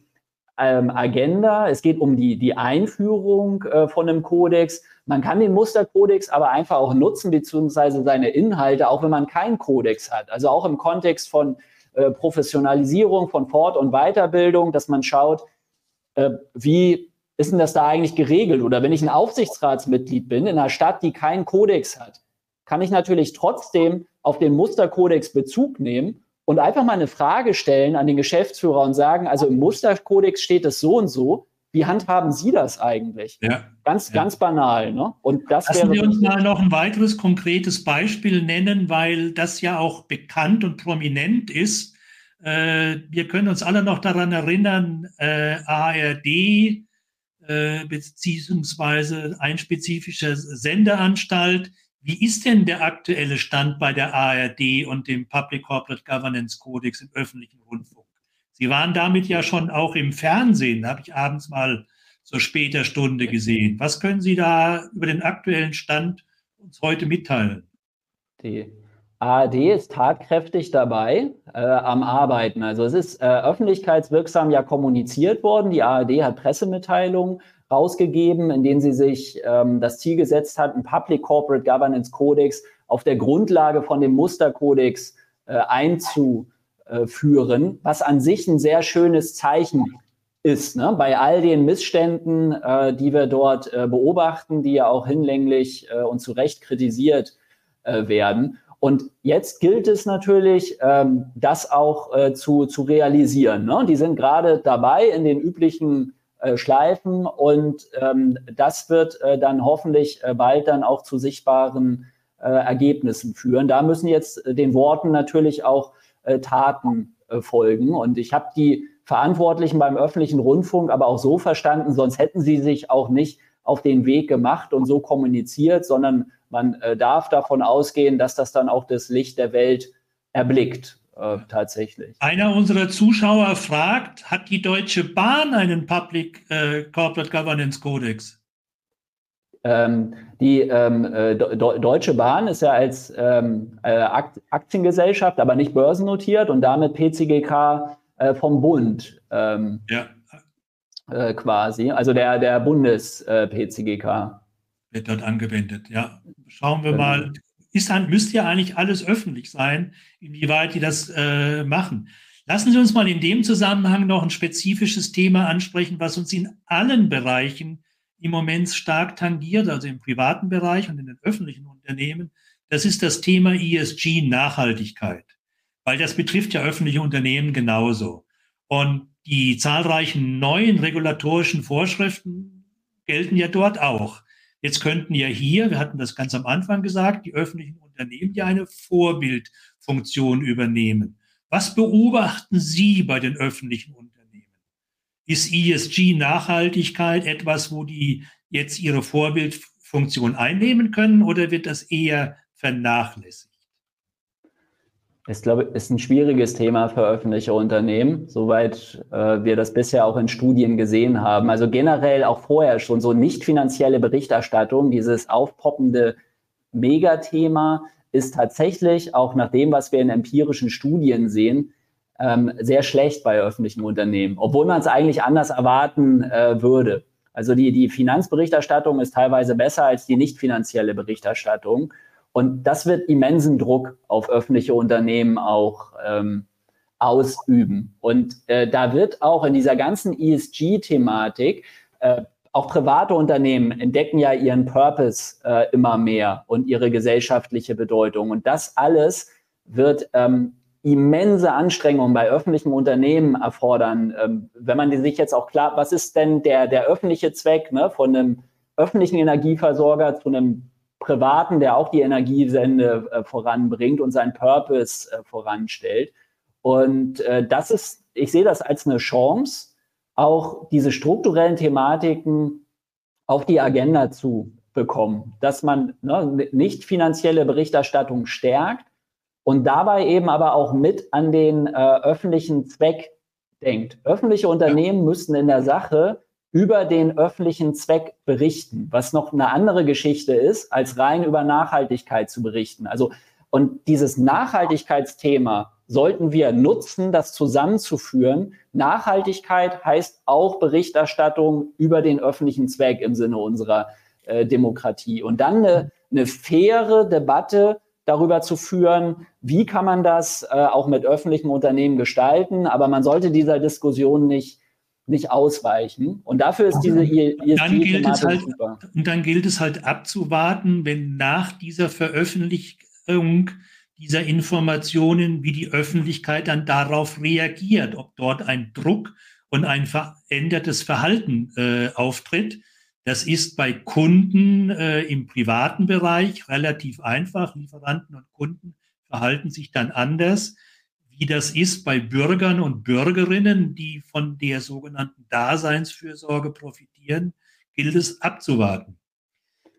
ähm, Agenda. Es geht um die, die Einführung äh, von einem Kodex. Man kann den Musterkodex aber einfach auch nutzen, beziehungsweise seine Inhalte, auch wenn man keinen Kodex hat. Also auch im Kontext von äh, Professionalisierung, von Fort- und Weiterbildung, dass man schaut, äh, wie ist denn das da eigentlich geregelt? Oder wenn ich ein Aufsichtsratsmitglied bin in einer Stadt, die keinen Kodex hat, kann ich natürlich trotzdem auf den Musterkodex Bezug nehmen und einfach mal eine Frage stellen an den Geschäftsführer und sagen, also im Musterkodex steht es so und so. Wie handhaben Sie das eigentlich? Ja, ganz, ja. ganz banal. Ne? Und das Lassen wäre Sie uns mal noch ein weiteres konkretes Beispiel nennen, weil das ja auch bekannt und prominent ist. Äh, wir können uns alle noch daran erinnern, äh, ARD, äh, beziehungsweise ein spezifischer Sendeanstalt. Wie ist denn der aktuelle Stand bei der ARD und dem Public Corporate Governance Codex im öffentlichen Rundfunk? Sie waren damit ja schon auch im Fernsehen, habe ich abends mal zur später Stunde gesehen. Was können Sie da über den aktuellen Stand uns heute mitteilen? Die ARD ist tatkräftig dabei äh, am Arbeiten. Also es ist äh, öffentlichkeitswirksam ja kommuniziert worden. Die ARD hat Pressemitteilungen rausgegeben, in denen sie sich ähm, das Ziel gesetzt hat, einen Public Corporate Governance Codex auf der Grundlage von dem Musterkodex äh, einzuführen, was an sich ein sehr schönes Zeichen ist. Ne? Bei all den Missständen, äh, die wir dort äh, beobachten, die ja auch hinlänglich äh, und zu Recht kritisiert werden. Und jetzt gilt es natürlich, ähm, das auch äh, zu, zu realisieren. Ne? Die sind gerade dabei in den üblichen äh, Schleifen und ähm, das wird äh, dann hoffentlich äh, bald dann auch zu sichtbaren äh, Ergebnissen führen. Da müssen jetzt äh, den Worten natürlich auch Taten folgen. Und ich habe die Verantwortlichen beim öffentlichen Rundfunk aber auch so verstanden, sonst hätten sie sich auch nicht auf den Weg gemacht und so kommuniziert, sondern man äh, darf davon ausgehen, dass das dann auch das Licht der Welt erblickt. Äh, tatsächlich. Einer unserer Zuschauer fragt, hat die Deutsche Bahn einen Public äh, Corporate Governance Codex? Ähm, die ähm, äh, Deutsche Bahn ist ja als ähm, äh, Aktiengesellschaft, aber nicht börsennotiert und damit PCGK äh, vom Bund. Ähm, ja. Quasi, also der, der Bundes-PCGK. Wird dort angewendet, ja. Schauen wir genau. mal. Ist müsste ja eigentlich alles öffentlich sein, inwieweit die das äh, machen. Lassen Sie uns mal in dem Zusammenhang noch ein spezifisches Thema ansprechen, was uns in allen Bereichen im Moment stark tangiert, also im privaten Bereich und in den öffentlichen Unternehmen. Das ist das Thema ESG Nachhaltigkeit, weil das betrifft ja öffentliche Unternehmen genauso. Und die zahlreichen neuen regulatorischen Vorschriften gelten ja dort auch. Jetzt könnten ja hier, wir hatten das ganz am Anfang gesagt, die öffentlichen Unternehmen, die eine Vorbildfunktion übernehmen. Was beobachten Sie bei den öffentlichen Unternehmen? Ist ESG Nachhaltigkeit etwas, wo die jetzt ihre Vorbildfunktion einnehmen können oder wird das eher vernachlässigt? Ich glaube, ist ein schwieriges Thema für öffentliche Unternehmen, soweit äh, wir das bisher auch in Studien gesehen haben. Also generell auch vorher schon so nicht finanzielle Berichterstattung, dieses aufpoppende Megathema ist tatsächlich auch nach dem, was wir in empirischen Studien sehen, ähm, sehr schlecht bei öffentlichen Unternehmen, obwohl man es eigentlich anders erwarten äh, würde. Also die, die Finanzberichterstattung ist teilweise besser als die nicht finanzielle Berichterstattung. Und das wird immensen Druck auf öffentliche Unternehmen auch ähm, ausüben. Und äh, da wird auch in dieser ganzen ESG-Thematik, äh, auch private Unternehmen entdecken ja ihren Purpose äh, immer mehr und ihre gesellschaftliche Bedeutung. Und das alles wird ähm, immense Anstrengungen bei öffentlichen Unternehmen erfordern. Ähm, wenn man sich jetzt auch klar, was ist denn der, der öffentliche Zweck ne, von einem öffentlichen Energieversorger zu einem privaten, der auch die Energiesende äh, voranbringt und seinen Purpose äh, voranstellt. Und äh, das ist, ich sehe das als eine Chance, auch diese strukturellen Thematiken auf die Agenda zu bekommen, dass man ne, nicht finanzielle Berichterstattung stärkt, und dabei eben aber auch mit an den äh, öffentlichen Zweck denkt. Öffentliche Unternehmen müssen in der Sache über den öffentlichen Zweck berichten, was noch eine andere Geschichte ist, als rein über Nachhaltigkeit zu berichten. Also, und dieses Nachhaltigkeitsthema sollten wir nutzen, das zusammenzuführen. Nachhaltigkeit heißt auch Berichterstattung über den öffentlichen Zweck im Sinne unserer äh, Demokratie. Und dann eine, eine faire Debatte darüber zu führen, wie kann man das äh, auch mit öffentlichen Unternehmen gestalten. Aber man sollte dieser Diskussion nicht, nicht ausweichen. Und dafür ist diese ESG-Thematik halt, super. Und dann gilt es halt abzuwarten, wenn nach dieser Veröffentlichung dieser Informationen, wie die Öffentlichkeit dann darauf reagiert, ob dort ein Druck und ein verändertes Verhalten äh, auftritt das ist bei Kunden äh, im privaten Bereich relativ einfach. Lieferanten und Kunden verhalten sich dann anders. Wie das ist bei Bürgern und Bürgerinnen, die von der sogenannten Daseinsfürsorge profitieren, gilt es abzuwarten.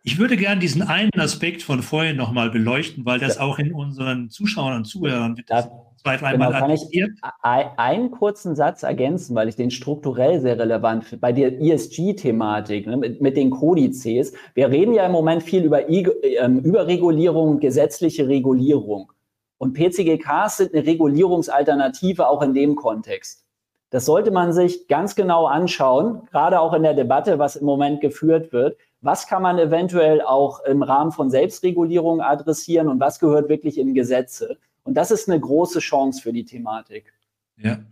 Ich würde gern diesen einen Aspekt von vorhin nochmal beleuchten, weil das auch in unseren Zuschauern und Zuhörern wird zwei, dreimal genau, kann ich einen kurzen Satz ergänzen, weil ich den strukturell sehr relevant finde. Bei der ESG-Thematik ne, mit, mit, den Kodizes. Wir reden ja im Moment viel über I äh, Überregulierung, gesetzliche Regulierung. Und PCGKs sind eine Regulierungsalternative auch in dem Kontext. Das sollte man sich ganz genau anschauen, gerade auch in der Debatte, was im Moment geführt wird was kann man eventuell auch im Rahmen von Selbstregulierung adressieren und was gehört wirklich in Gesetze. Und das ist eine große Chance für die Thematik. Ja.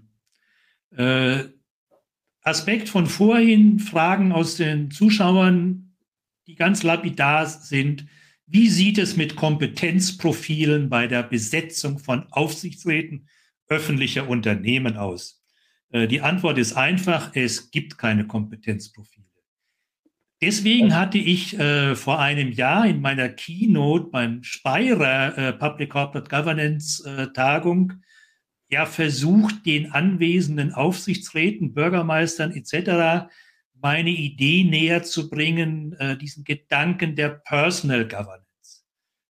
Äh, Aspekt von vorhin, Fragen aus den Zuschauern, die ganz lapidar sind. Wie sieht es mit Kompetenzprofilen bei der Besetzung von Aufsichtsräten öffentlicher Unternehmen aus? Äh, die Antwort ist einfach, es gibt keine Kompetenzprofile. Deswegen hatte ich äh, vor einem Jahr in meiner Keynote beim Speyerer äh, Public Corporate Governance äh, Tagung ja versucht, den anwesenden Aufsichtsräten, Bürgermeistern etc. meine Idee näher zu bringen, äh, diesen Gedanken der Personal Governance.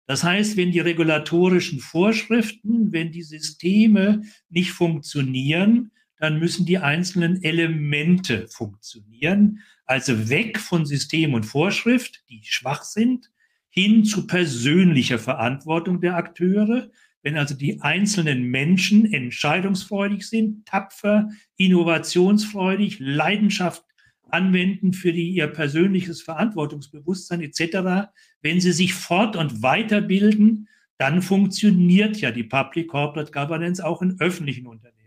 Das heißt, wenn die regulatorischen Vorschriften, wenn die Systeme nicht funktionieren, dann müssen die einzelnen Elemente funktionieren. Also weg von System und Vorschrift, die schwach sind, hin zu persönlicher Verantwortung der Akteure. Wenn also die einzelnen Menschen entscheidungsfreudig sind, tapfer, innovationsfreudig, Leidenschaft anwenden für die, ihr persönliches Verantwortungsbewusstsein etc., wenn sie sich fort- und weiterbilden, dann funktioniert ja die Public Corporate Governance auch in öffentlichen Unternehmen.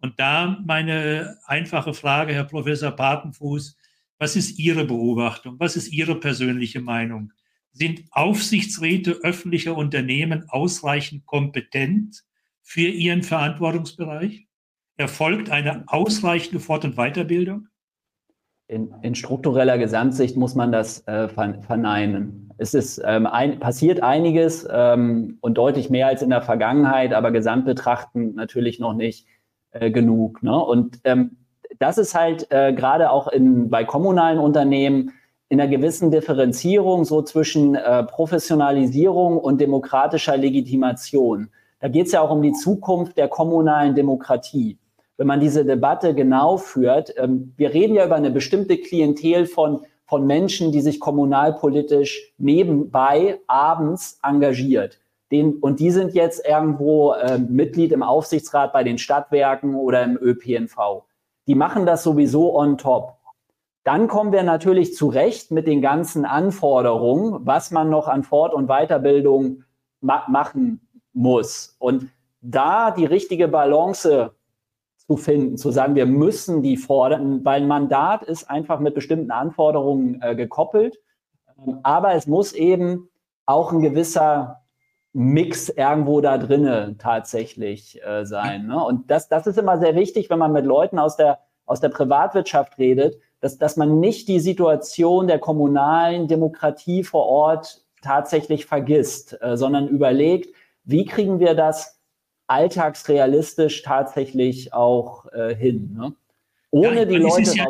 Und da meine einfache Frage, Herr Professor Papenfuß, was ist Ihre Beobachtung? Was ist Ihre persönliche Meinung? Sind Aufsichtsräte öffentlicher Unternehmen ausreichend kompetent für ihren Verantwortungsbereich? Erfolgt eine ausreichende Fort- und Weiterbildung? In, in, struktureller Gesamtsicht muss man das äh, verneinen. Es ist ähm, ein, passiert einiges ähm, und deutlich mehr als in der Vergangenheit, aber gesamtbetrachtend natürlich noch nicht äh, genug. Ne? Und ähm, das ist halt äh, gerade auch in, bei kommunalen Unternehmen in einer gewissen Differenzierung so zwischen äh, Professionalisierung und demokratischer Legitimation. Da geht es ja auch um die Zukunft der kommunalen Demokratie wenn man diese Debatte genau führt. Ähm, wir reden ja über eine bestimmte Klientel von, von Menschen, die sich kommunalpolitisch nebenbei abends engagiert. Den, und die sind jetzt irgendwo äh, Mitglied im Aufsichtsrat bei den Stadtwerken oder im ÖPNV. Die machen das sowieso on top. Dann kommen wir natürlich zurecht mit den ganzen Anforderungen, was man noch an Fort- und Weiterbildung ma machen muss. Und da die richtige Balance zu finden, zu sagen, wir müssen die fordern, weil ein Mandat ist einfach mit bestimmten Anforderungen äh, gekoppelt. Ähm, aber es muss eben auch ein gewisser Mix irgendwo da drinnen tatsächlich äh, sein. Ne? Und das, das ist immer sehr wichtig, wenn man mit Leuten aus der, aus der Privatwirtschaft redet, dass, dass man nicht die Situation der kommunalen Demokratie vor Ort tatsächlich vergisst, äh, sondern überlegt, wie kriegen wir das alltagsrealistisch tatsächlich auch äh, hin. Ne? Ohne ja, die Leute ja,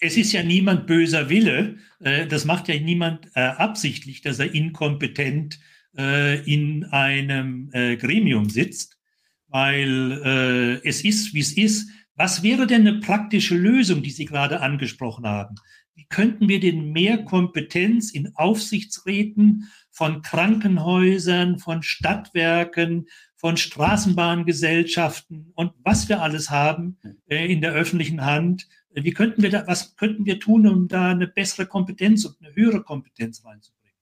Es ist ja niemand böser Wille. Äh, das macht ja niemand äh, absichtlich, dass er inkompetent äh, in einem äh, Gremium sitzt, weil äh, es ist, wie es ist. Was wäre denn eine praktische Lösung, die Sie gerade angesprochen haben? Wie könnten wir denn mehr Kompetenz in Aufsichtsräten von Krankenhäusern, von Stadtwerken, von Straßenbahngesellschaften und was wir alles haben äh, in der öffentlichen Hand. Wie könnten wir da, was könnten wir tun, um da eine bessere Kompetenz und eine höhere Kompetenz reinzubringen?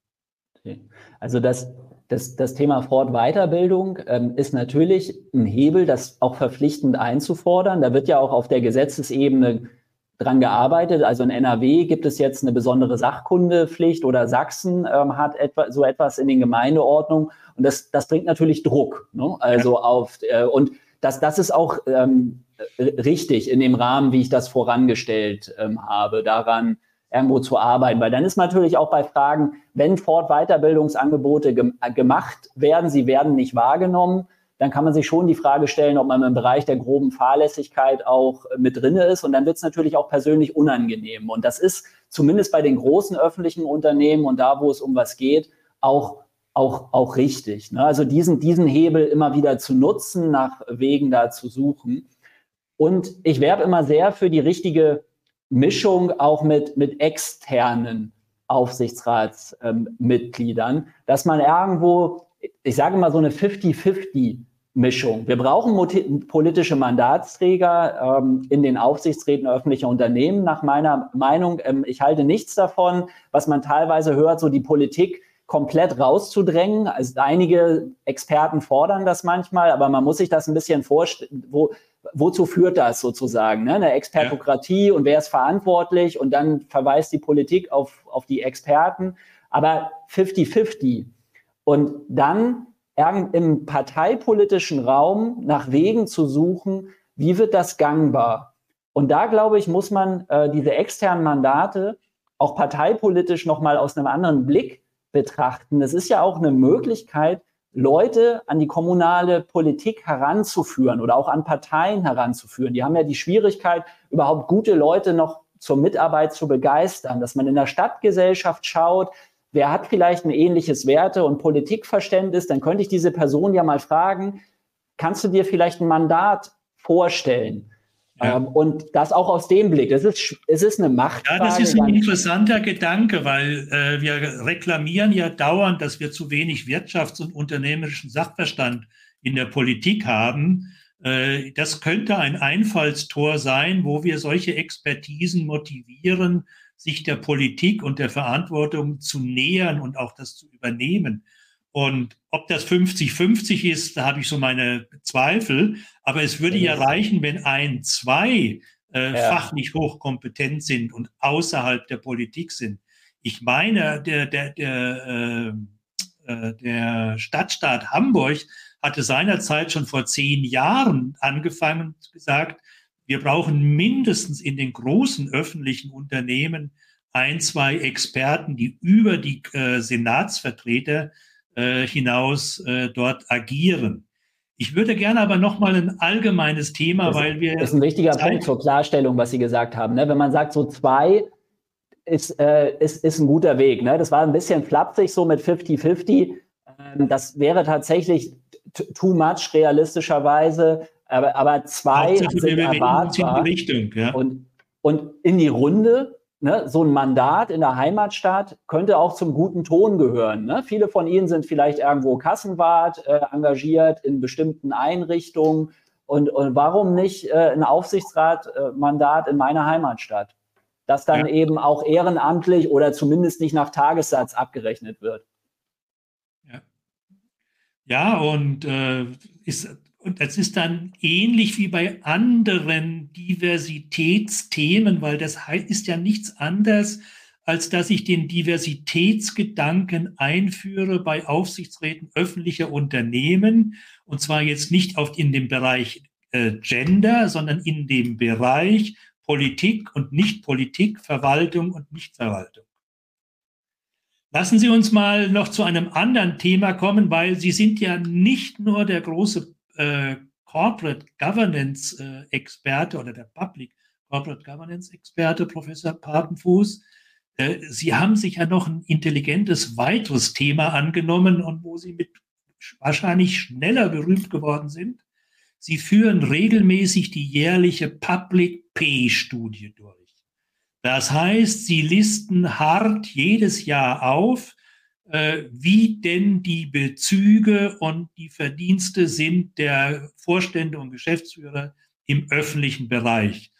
Okay. Also das, das, das Thema Fortweiterbildung ähm, ist natürlich ein Hebel, das auch verpflichtend einzufordern. Da wird ja auch auf der Gesetzesebene dran gearbeitet. Also in NRW gibt es jetzt eine besondere Sachkundepflicht oder Sachsen ähm, hat etwa, so etwas in den Gemeindeordnungen. Und das, das bringt natürlich Druck. Ne? Also ja. auf, äh, und das, das ist auch ähm, richtig in dem Rahmen, wie ich das vorangestellt ähm, habe, daran irgendwo zu arbeiten. Weil dann ist natürlich auch bei Fragen, wenn Fort-Weiterbildungsangebote gem gemacht werden, sie werden nicht wahrgenommen, dann kann man sich schon die Frage stellen, ob man im Bereich der groben Fahrlässigkeit auch mit drinne ist. Und dann wird es natürlich auch persönlich unangenehm. Und das ist zumindest bei den großen öffentlichen Unternehmen und da, wo es um was geht, auch auch, auch richtig. Ne? Also diesen, diesen Hebel immer wieder zu nutzen, nach Wegen da zu suchen. Und ich werbe immer sehr für die richtige Mischung auch mit, mit externen Aufsichtsratsmitgliedern, ähm, dass man irgendwo, ich sage mal so eine 50-50 Mischung. Wir brauchen politische Mandatsträger ähm, in den Aufsichtsräten öffentlicher Unternehmen, nach meiner Meinung. Ähm, ich halte nichts davon, was man teilweise hört, so die Politik komplett rauszudrängen. Also einige Experten fordern das manchmal, aber man muss sich das ein bisschen vorstellen, wo, wozu führt das sozusagen? Ne? Eine Expertokratie ja. und wer ist verantwortlich und dann verweist die Politik auf, auf die Experten, aber 50-50. Und dann im parteipolitischen Raum nach Wegen zu suchen, wie wird das gangbar? Und da, glaube ich, muss man äh, diese externen Mandate auch parteipolitisch nochmal aus einem anderen Blick betrachten. Es ist ja auch eine Möglichkeit, Leute an die kommunale Politik heranzuführen oder auch an Parteien heranzuführen. Die haben ja die Schwierigkeit, überhaupt gute Leute noch zur Mitarbeit zu begeistern, dass man in der Stadtgesellschaft schaut, wer hat vielleicht ein ähnliches Werte- und Politikverständnis, dann könnte ich diese Person ja mal fragen, kannst du dir vielleicht ein Mandat vorstellen? Ja. Ähm, und das auch aus dem Blick. Es ist, es ist eine Macht. Ja, das ist ein interessanter Gedanke, weil äh, wir reklamieren ja dauernd, dass wir zu wenig wirtschafts- und unternehmerischen Sachverstand in der Politik haben. Äh, das könnte ein Einfallstor sein, wo wir solche Expertisen motivieren, sich der Politik und der Verantwortung zu nähern und auch das zu übernehmen. Und ob das 50-50 ist, da habe ich so meine Zweifel. Aber es würde ja reichen, wenn ein, zwei äh, ja. fachlich hochkompetent sind und außerhalb der Politik sind. Ich meine, der, der, der, äh, äh der Stadtstaat Hamburg hatte seinerzeit schon vor zehn Jahren angefangen und gesagt, Wir brauchen mindestens in den großen öffentlichen Unternehmen ein, zwei Experten, die über die äh, Senatsvertreter äh, hinaus äh, dort agieren. Ich würde gerne aber noch mal ein allgemeines Thema, das weil wir. Das ist ein wichtiger Zeit Punkt zur Klarstellung, was Sie gesagt haben. Ne? Wenn man sagt, so zwei ist, äh, ist, ist ein guter Weg. Ne? Das war ein bisschen flapsig, so mit 50-50. Ähm, das wäre tatsächlich too much realistischerweise. Aber, aber zwei Hauptsache, sind erwartbar. Richtung, ja. und, und in die Runde ne, so ein Mandat in der Heimatstadt könnte auch zum guten Ton gehören. Ne? Viele von Ihnen sind vielleicht irgendwo Kassenwart äh, engagiert in bestimmten Einrichtungen. Und, und warum nicht äh, ein Aufsichtsratmandat in meiner Heimatstadt? Das dann ja. eben auch ehrenamtlich oder zumindest nicht nach Tagessatz abgerechnet wird. Ja, ja und äh, ist und das ist dann ähnlich wie bei anderen Diversitätsthemen, weil das ist ja nichts anderes, als dass ich den Diversitätsgedanken einführe bei Aufsichtsräten öffentlicher Unternehmen. Und zwar jetzt nicht auf, in dem Bereich äh, Gender, sondern in dem Bereich Politik und Nicht-Politik, Verwaltung und Nichtverwaltung. Lassen Sie uns mal noch zu einem anderen Thema kommen, weil Sie sind ja nicht nur der große äh, Corporate Governance äh, Experte oder der Public Corporate Governance Experte, Professor Papenfuß. Äh, Sie haben sich ja noch ein intelligentes weiteres Thema angenommen und wo Sie mit wahrscheinlich schneller berühmt geworden sind. Sie führen regelmäßig die jährliche Public Pay Studie durch. Das heißt, Sie listen hart jedes Jahr auf, wie denn die Bezüge und die Verdienste sind der Vorstände und Geschäftsführer im öffentlichen Bereich.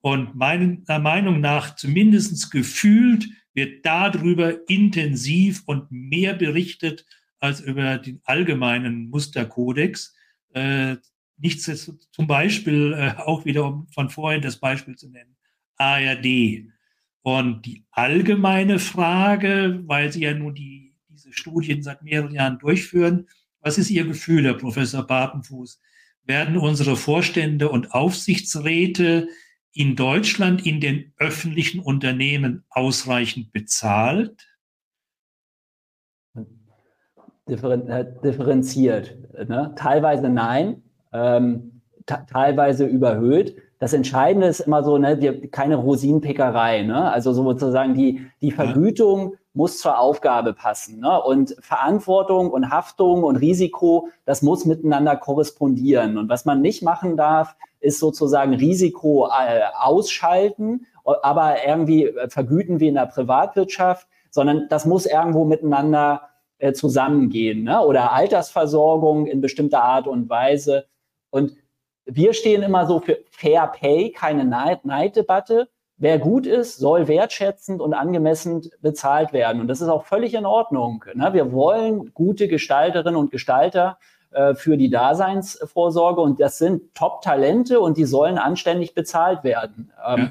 Und meiner Meinung nach, zumindest gefühlt, wird darüber intensiv und mehr berichtet als über den allgemeinen Musterkodex. Äh, nichts zum Beispiel, äh, auch wieder um von vorhin das Beispiel zu nennen, ARD. Und die allgemeine Frage, weil Sie ja nun die diese Studien seit mehreren Jahren durchführen. Was ist Ihr Gefühl, Herr Professor Bartenfuß? Werden unsere Vorstände und Aufsichtsräte in Deutschland in den öffentlichen Unternehmen ausreichend bezahlt? Äh, differenziert. Ne? Teilweise nein, ähm, teilweise überhöht. Das Entscheidende ist immer so, ne, wir, keine Rosinenpickerei. Ne? Also sozusagen die, die Vergütung muss zur Aufgabe passen. Ne? Und Verantwortung und Haftung und Risiko, das muss miteinander korrespondieren. Und was man nicht machen darf, ist sozusagen Risiko äh, ausschalten, aber irgendwie äh, vergüten wie in der Privatwirtschaft, sondern das muss irgendwo miteinander äh, zusammengehen. Ne? Oder Altersversorgung in bestimmter Art und Weise. Und wir stehen immer so für Fair Pay, keine Neiddebatte. Wer gut ist, soll wertschätzend und angemessen bezahlt werden. Und das ist auch völlig in Ordnung. Ne? Wir wollen gute Gestalterinnen und Gestalter äh, für die Daseinsvorsorge und das sind Top-Talente und die sollen anständig bezahlt werden. Ähm, ja.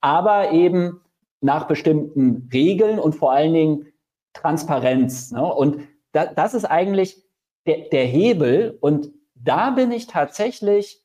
Aber eben nach bestimmten Regeln und vor allen Dingen Transparenz. Ne? Und da, das ist eigentlich der, der Hebel. Und da bin ich tatsächlich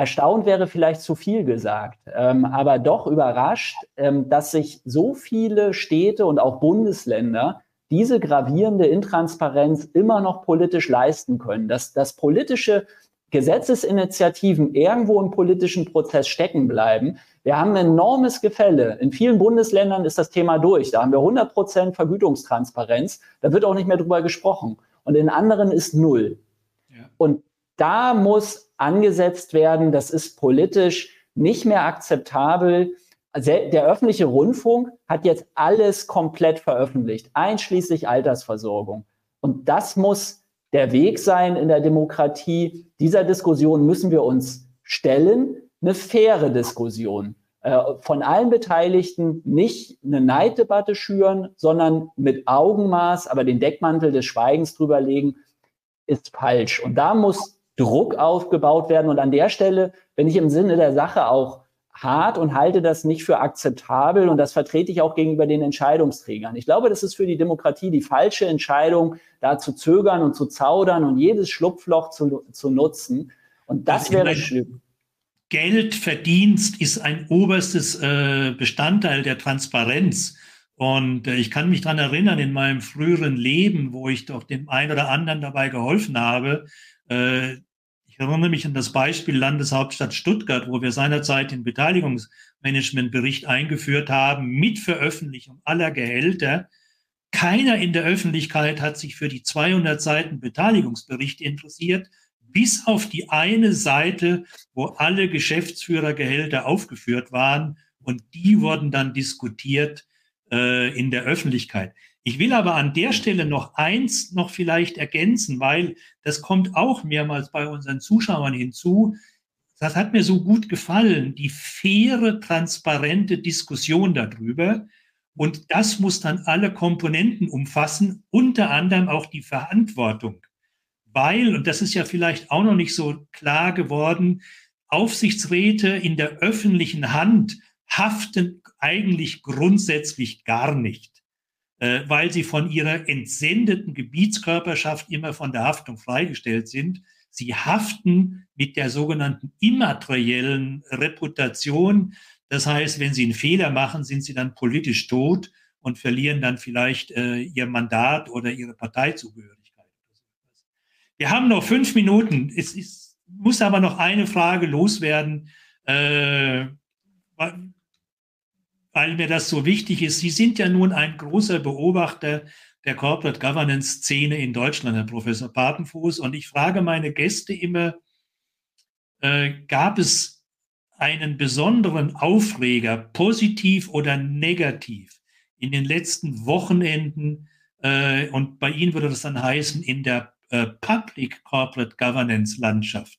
erstaunt wäre vielleicht zu viel gesagt, ähm, aber doch überrascht, ähm, dass sich so viele Städte und auch Bundesländer diese gravierende Intransparenz immer noch politisch leisten können, dass, dass politische Gesetzesinitiativen irgendwo im politischen Prozess stecken bleiben. Wir haben ein enormes Gefälle. In vielen Bundesländern ist das Thema durch. Da haben wir 100 Prozent Vergütungstransparenz. Da wird auch nicht mehr drüber gesprochen. Und in anderen ist null. Ja. Und da muss angesetzt werden. Das ist politisch nicht mehr akzeptabel. Der öffentliche Rundfunk hat jetzt alles komplett veröffentlicht, einschließlich Altersversorgung. Und das muss der Weg sein in der Demokratie. Dieser Diskussion müssen wir uns stellen. Eine faire Diskussion. Äh, von allen Beteiligten nicht eine Neiddebatte schüren, sondern mit Augenmaß, aber den Deckmantel des Schweigens drüber legen, ist falsch. Und da muss Druck aufgebaut werden. Und an der Stelle bin ich im Sinne der Sache auch hart und halte das nicht für akzeptabel. Und das vertrete ich auch gegenüber den Entscheidungsträgern. Ich glaube, das ist für die Demokratie die falsche Entscheidung, da zu zögern und zu zaudern und jedes Schlupfloch zu, zu nutzen. Und das wäre schlimm. Geld, Verdienst ist ein oberstes äh, Bestandteil der Transparenz. Und äh, ich kann mich daran erinnern, in meinem früheren Leben, wo ich doch dem einen oder anderen dabei geholfen habe. Äh, ich erinnere mich an das Beispiel Landeshauptstadt Stuttgart, wo wir seinerzeit den Beteiligungsmanagementbericht eingeführt haben mit Veröffentlichung aller Gehälter. Keiner in der Öffentlichkeit hat sich für die 200 Seiten Beteiligungsbericht interessiert, bis auf die eine Seite, wo alle Geschäftsführergehälter aufgeführt waren. Und die wurden dann diskutiert äh, in der Öffentlichkeit. Ich will aber an der Stelle noch eins noch vielleicht ergänzen, weil das kommt auch mehrmals bei unseren Zuschauern hinzu. Das hat mir so gut gefallen, die faire, transparente Diskussion darüber. Und das muss dann alle Komponenten umfassen, unter anderem auch die Verantwortung. Weil, und das ist ja vielleicht auch noch nicht so klar geworden, Aufsichtsräte in der öffentlichen Hand haften eigentlich grundsätzlich gar nicht, äh, weil sie von ihrer entsendeten Gebietskörperschaft immer von der Haftung freigestellt sind. Sie haften mit der sogenannten immateriellen Reputation. Das heißt, wenn sie einen Fehler machen, sind sie dann politisch tot und verlieren dann vielleicht äh, ihr Mandat oder ihre Parteizugehörigkeit. Wir haben noch fünf Minuten. Es ist, muss aber noch eine Frage loswerden. Äh, weil mir das so wichtig ist. Sie sind ja nun ein großer Beobachter der Corporate Governance Szene in Deutschland, Herr Professor Papenfuß. Und ich frage meine Gäste immer, äh, gab es einen besonderen Aufreger, positiv oder negativ, in den letzten Wochenenden? Äh, und bei Ihnen würde das dann heißen, in der äh, Public Corporate Governance Landschaft,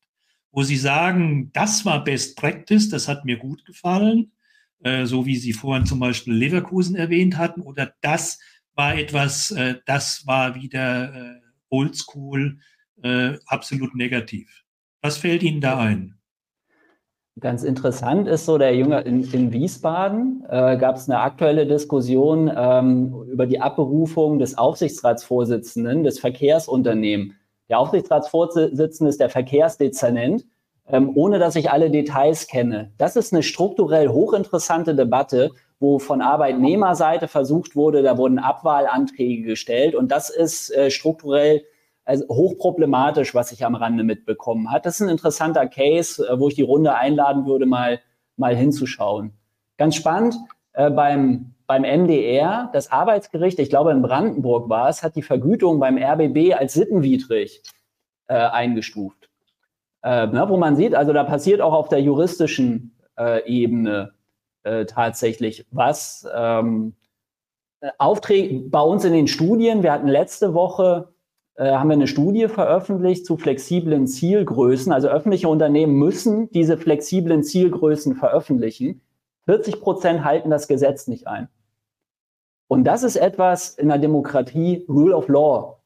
wo Sie sagen, das war Best Practice, das hat mir gut gefallen äh, so wie Sie vorhin zum Beispiel Leverkusen erwähnt hatten, oder das war etwas, äh, das war wieder äh, oldschool, äh, absolut negativ. Was fällt Ihnen da ein? Ganz interessant ist so, der Junge in, in Wiesbaden äh, gab es eine aktuelle Diskussion ähm, über die Abberufung des Aufsichtsratsvorsitzenden des Verkehrsunternehmens. Der Aufsichtsratsvorsitzende ist der Verkehrsdezernent ähm, ohne dass ich alle Details kenne. Das ist eine strukturell hochinteressante Debatte, wo von Arbeitnehmerseite versucht wurde, da wurden Abwahlanträge gestellt und das ist äh, strukturell also hochproblematisch, was ich am Rande mitbekommen hat. Das ist ein interessanter Case, äh, wo ich die Runde einladen würde, mal, mal hinzuschauen. Ganz spannend, äh, beim, beim MDR, das Arbeitsgericht, ich glaube in Brandenburg war es, hat die Vergütung beim RBB als sittenwidrig äh, eingestuft äh, ne, wo man sieht, also da passiert auch auf der juristischen äh, Ebene äh, tatsächlich was. Ähm, Aufträge bei uns in den Studien, wir hatten letzte Woche, äh, haben wir eine Studie veröffentlicht zu flexiblen Zielgrößen. Also öffentliche Unternehmen müssen diese flexiblen Zielgrößen veröffentlichen. 40 Prozent halten das Gesetz nicht ein. Und das ist etwas in der Demokratie, Rule of Law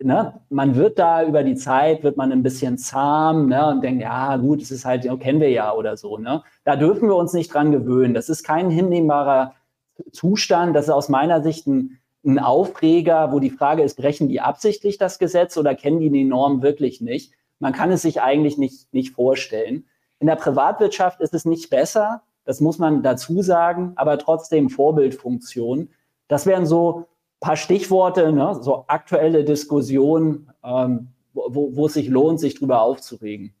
ne, man wird da über die Zeit, wird man ein bisschen zahm ne, und denkt, ja gut, es ist halt, ja, kennen wir ja oder so. Ne. Da dürfen wir uns nicht dran gewöhnen. Das ist kein hinnehmbarer Zustand. Das ist aus meiner Sicht ein, ein Aufreger, wo die Frage ist, brechen die absichtlich das Gesetz oder kennen die die Norm wirklich nicht? Man kann es sich eigentlich nicht, nicht vorstellen. In der Privatwirtschaft ist es nicht besser, das muss man dazu sagen, aber trotzdem Vorbildfunktion. Das wären so paar Stichworte, ne? so aktuelle Diskussionen, ähm, wo, wo es sich lohnt, sich drüber aufzuregen.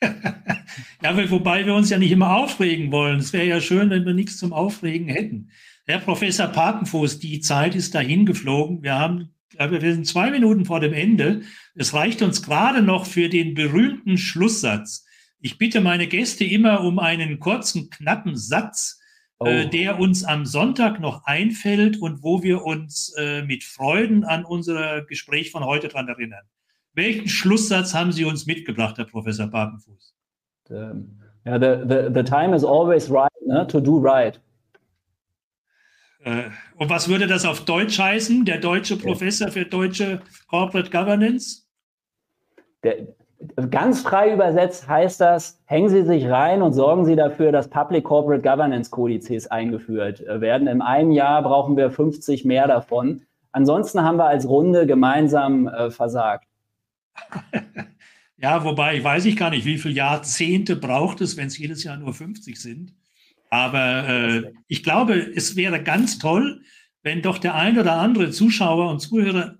ja, wobei wir uns ja nicht immer aufregen wollen. Es wäre ja schön, wenn wir nichts zum Aufregen hätten. Herr Professor Papenfuß, die Zeit ist dahin geflogen. Wir haben, wir sind zwei Minuten vor dem Ende. Es reicht uns gerade noch für den berühmten Schlusssatz. Ich bitte meine Gäste immer um einen kurzen, knappen Satz, äh, oh. der uns am Sonntag noch einfällt und wo wir uns äh, mit Freuden an unser Gespräch von heute dran erinnern. Welchen Schlusssatz haben Sie uns mitgebracht, Herr Professor Papenfuß? Ja, the, the, the time is always right, ne? to do right. Äh, und was würde das auf Deutsch heißen, der deutsche Professor für deutsche Corporate Governance? Der, Ganz frei übersetzt heißt das, hängen Sie sich rein und sorgen Sie dafür, dass Public Corporate Governance Kodizes eingeführt werden. In einem Jahr brauchen wir 50 mehr davon. Ansonsten haben wir als Runde gemeinsam äh, versagt. Ja, wobei, weiß ich gar nicht, wie viele Jahrzehnte braucht es, wenn es jedes Jahr nur 50 sind. Aber äh, ich glaube, es wäre ganz toll, wenn doch der ein oder andere Zuschauer und Zuhörer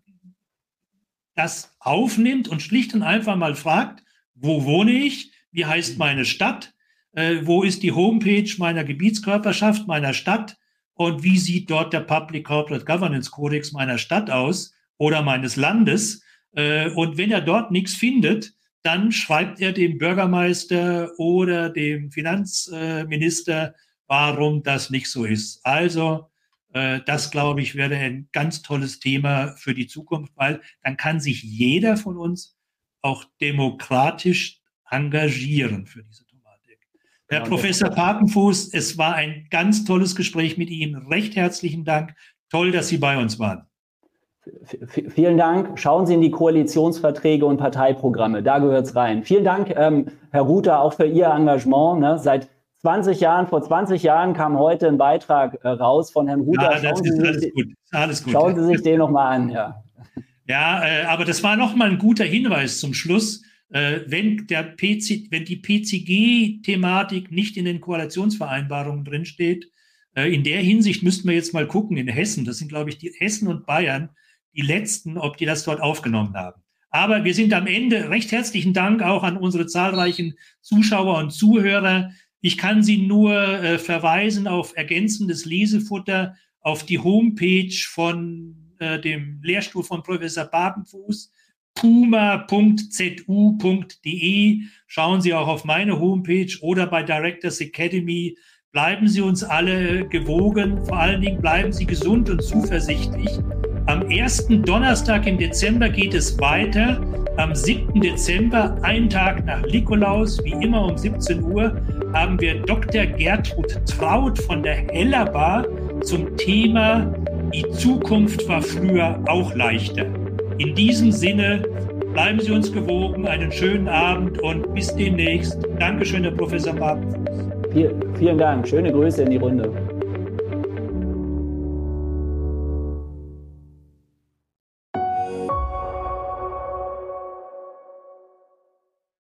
das aufnimmt und schlicht und einfach mal fragt, wo wohne ich? Wie heißt meine Stadt? Äh, wo ist die Homepage meiner Gebietskörperschaft, meiner Stadt? Und wie sieht dort der Public Corporate Governance Codex meiner Stadt aus oder meines Landes? Äh, und wenn er dort nichts findet, dann schreibt er dem Bürgermeister oder dem Finanzminister, warum das nicht so ist. Also das, glaube ich, wäre ein ganz tolles Thema für die Zukunft, weil dann kann sich jeder von uns auch demokratisch engagieren für diese Thematik. Herr genau, Professor Papenfuß, es war ein ganz tolles Gespräch mit Ihnen. Recht herzlichen Dank. Toll, dass Sie bei uns waren. Vielen Dank. Schauen Sie in die Koalitionsverträge und Parteiprogramme. Da gehört es rein. Vielen Dank, ähm, Herr Ruther, auch für Ihr Engagement. Ne? Seit 20 Jahren, vor 20 Jahren kam heute ein Beitrag äh, raus von Herrn Ruther. Ja, das ist alles gut. Alles gut. Schauen Sie sich den nochmal an. Ja, ja äh, aber das war nochmal ein guter Hinweis zum Schluss. Äh, wenn, der PC, wenn die PCG-Thematik nicht in den Koalitionsvereinbarungen drinsteht, äh, in der Hinsicht müssten wir jetzt mal gucken in Hessen. Das sind, glaube ich, die Hessen und Bayern die letzten, ob die das dort aufgenommen haben. Aber wir sind am Ende. Recht herzlichen Dank auch an unsere zahlreichen Zuschauer und Zuhörer. Ich kann Sie nur äh, verweisen auf ergänzendes Lesefutter auf die Homepage von äh, dem Lehrstuhl von Professor Babenfuß, puma.zu.de. Schauen Sie auch auf meine Homepage oder bei Directors Academy. Bleiben Sie uns alle gewogen. Vor allen Dingen bleiben Sie gesund und zuversichtlich. Am ersten Donnerstag im Dezember geht es weiter. Am 7. Dezember, ein Tag nach Nikolaus, wie immer um 17 Uhr, haben wir Dr. Gertrud Traut von der Hellerbar zum Thema Die Zukunft war früher auch leichter. In diesem Sinne, bleiben Sie uns gewogen, einen schönen Abend und bis demnächst. Dankeschön, Herr Professor Papenfuß. Vielen Dank. Schöne Grüße in die Runde.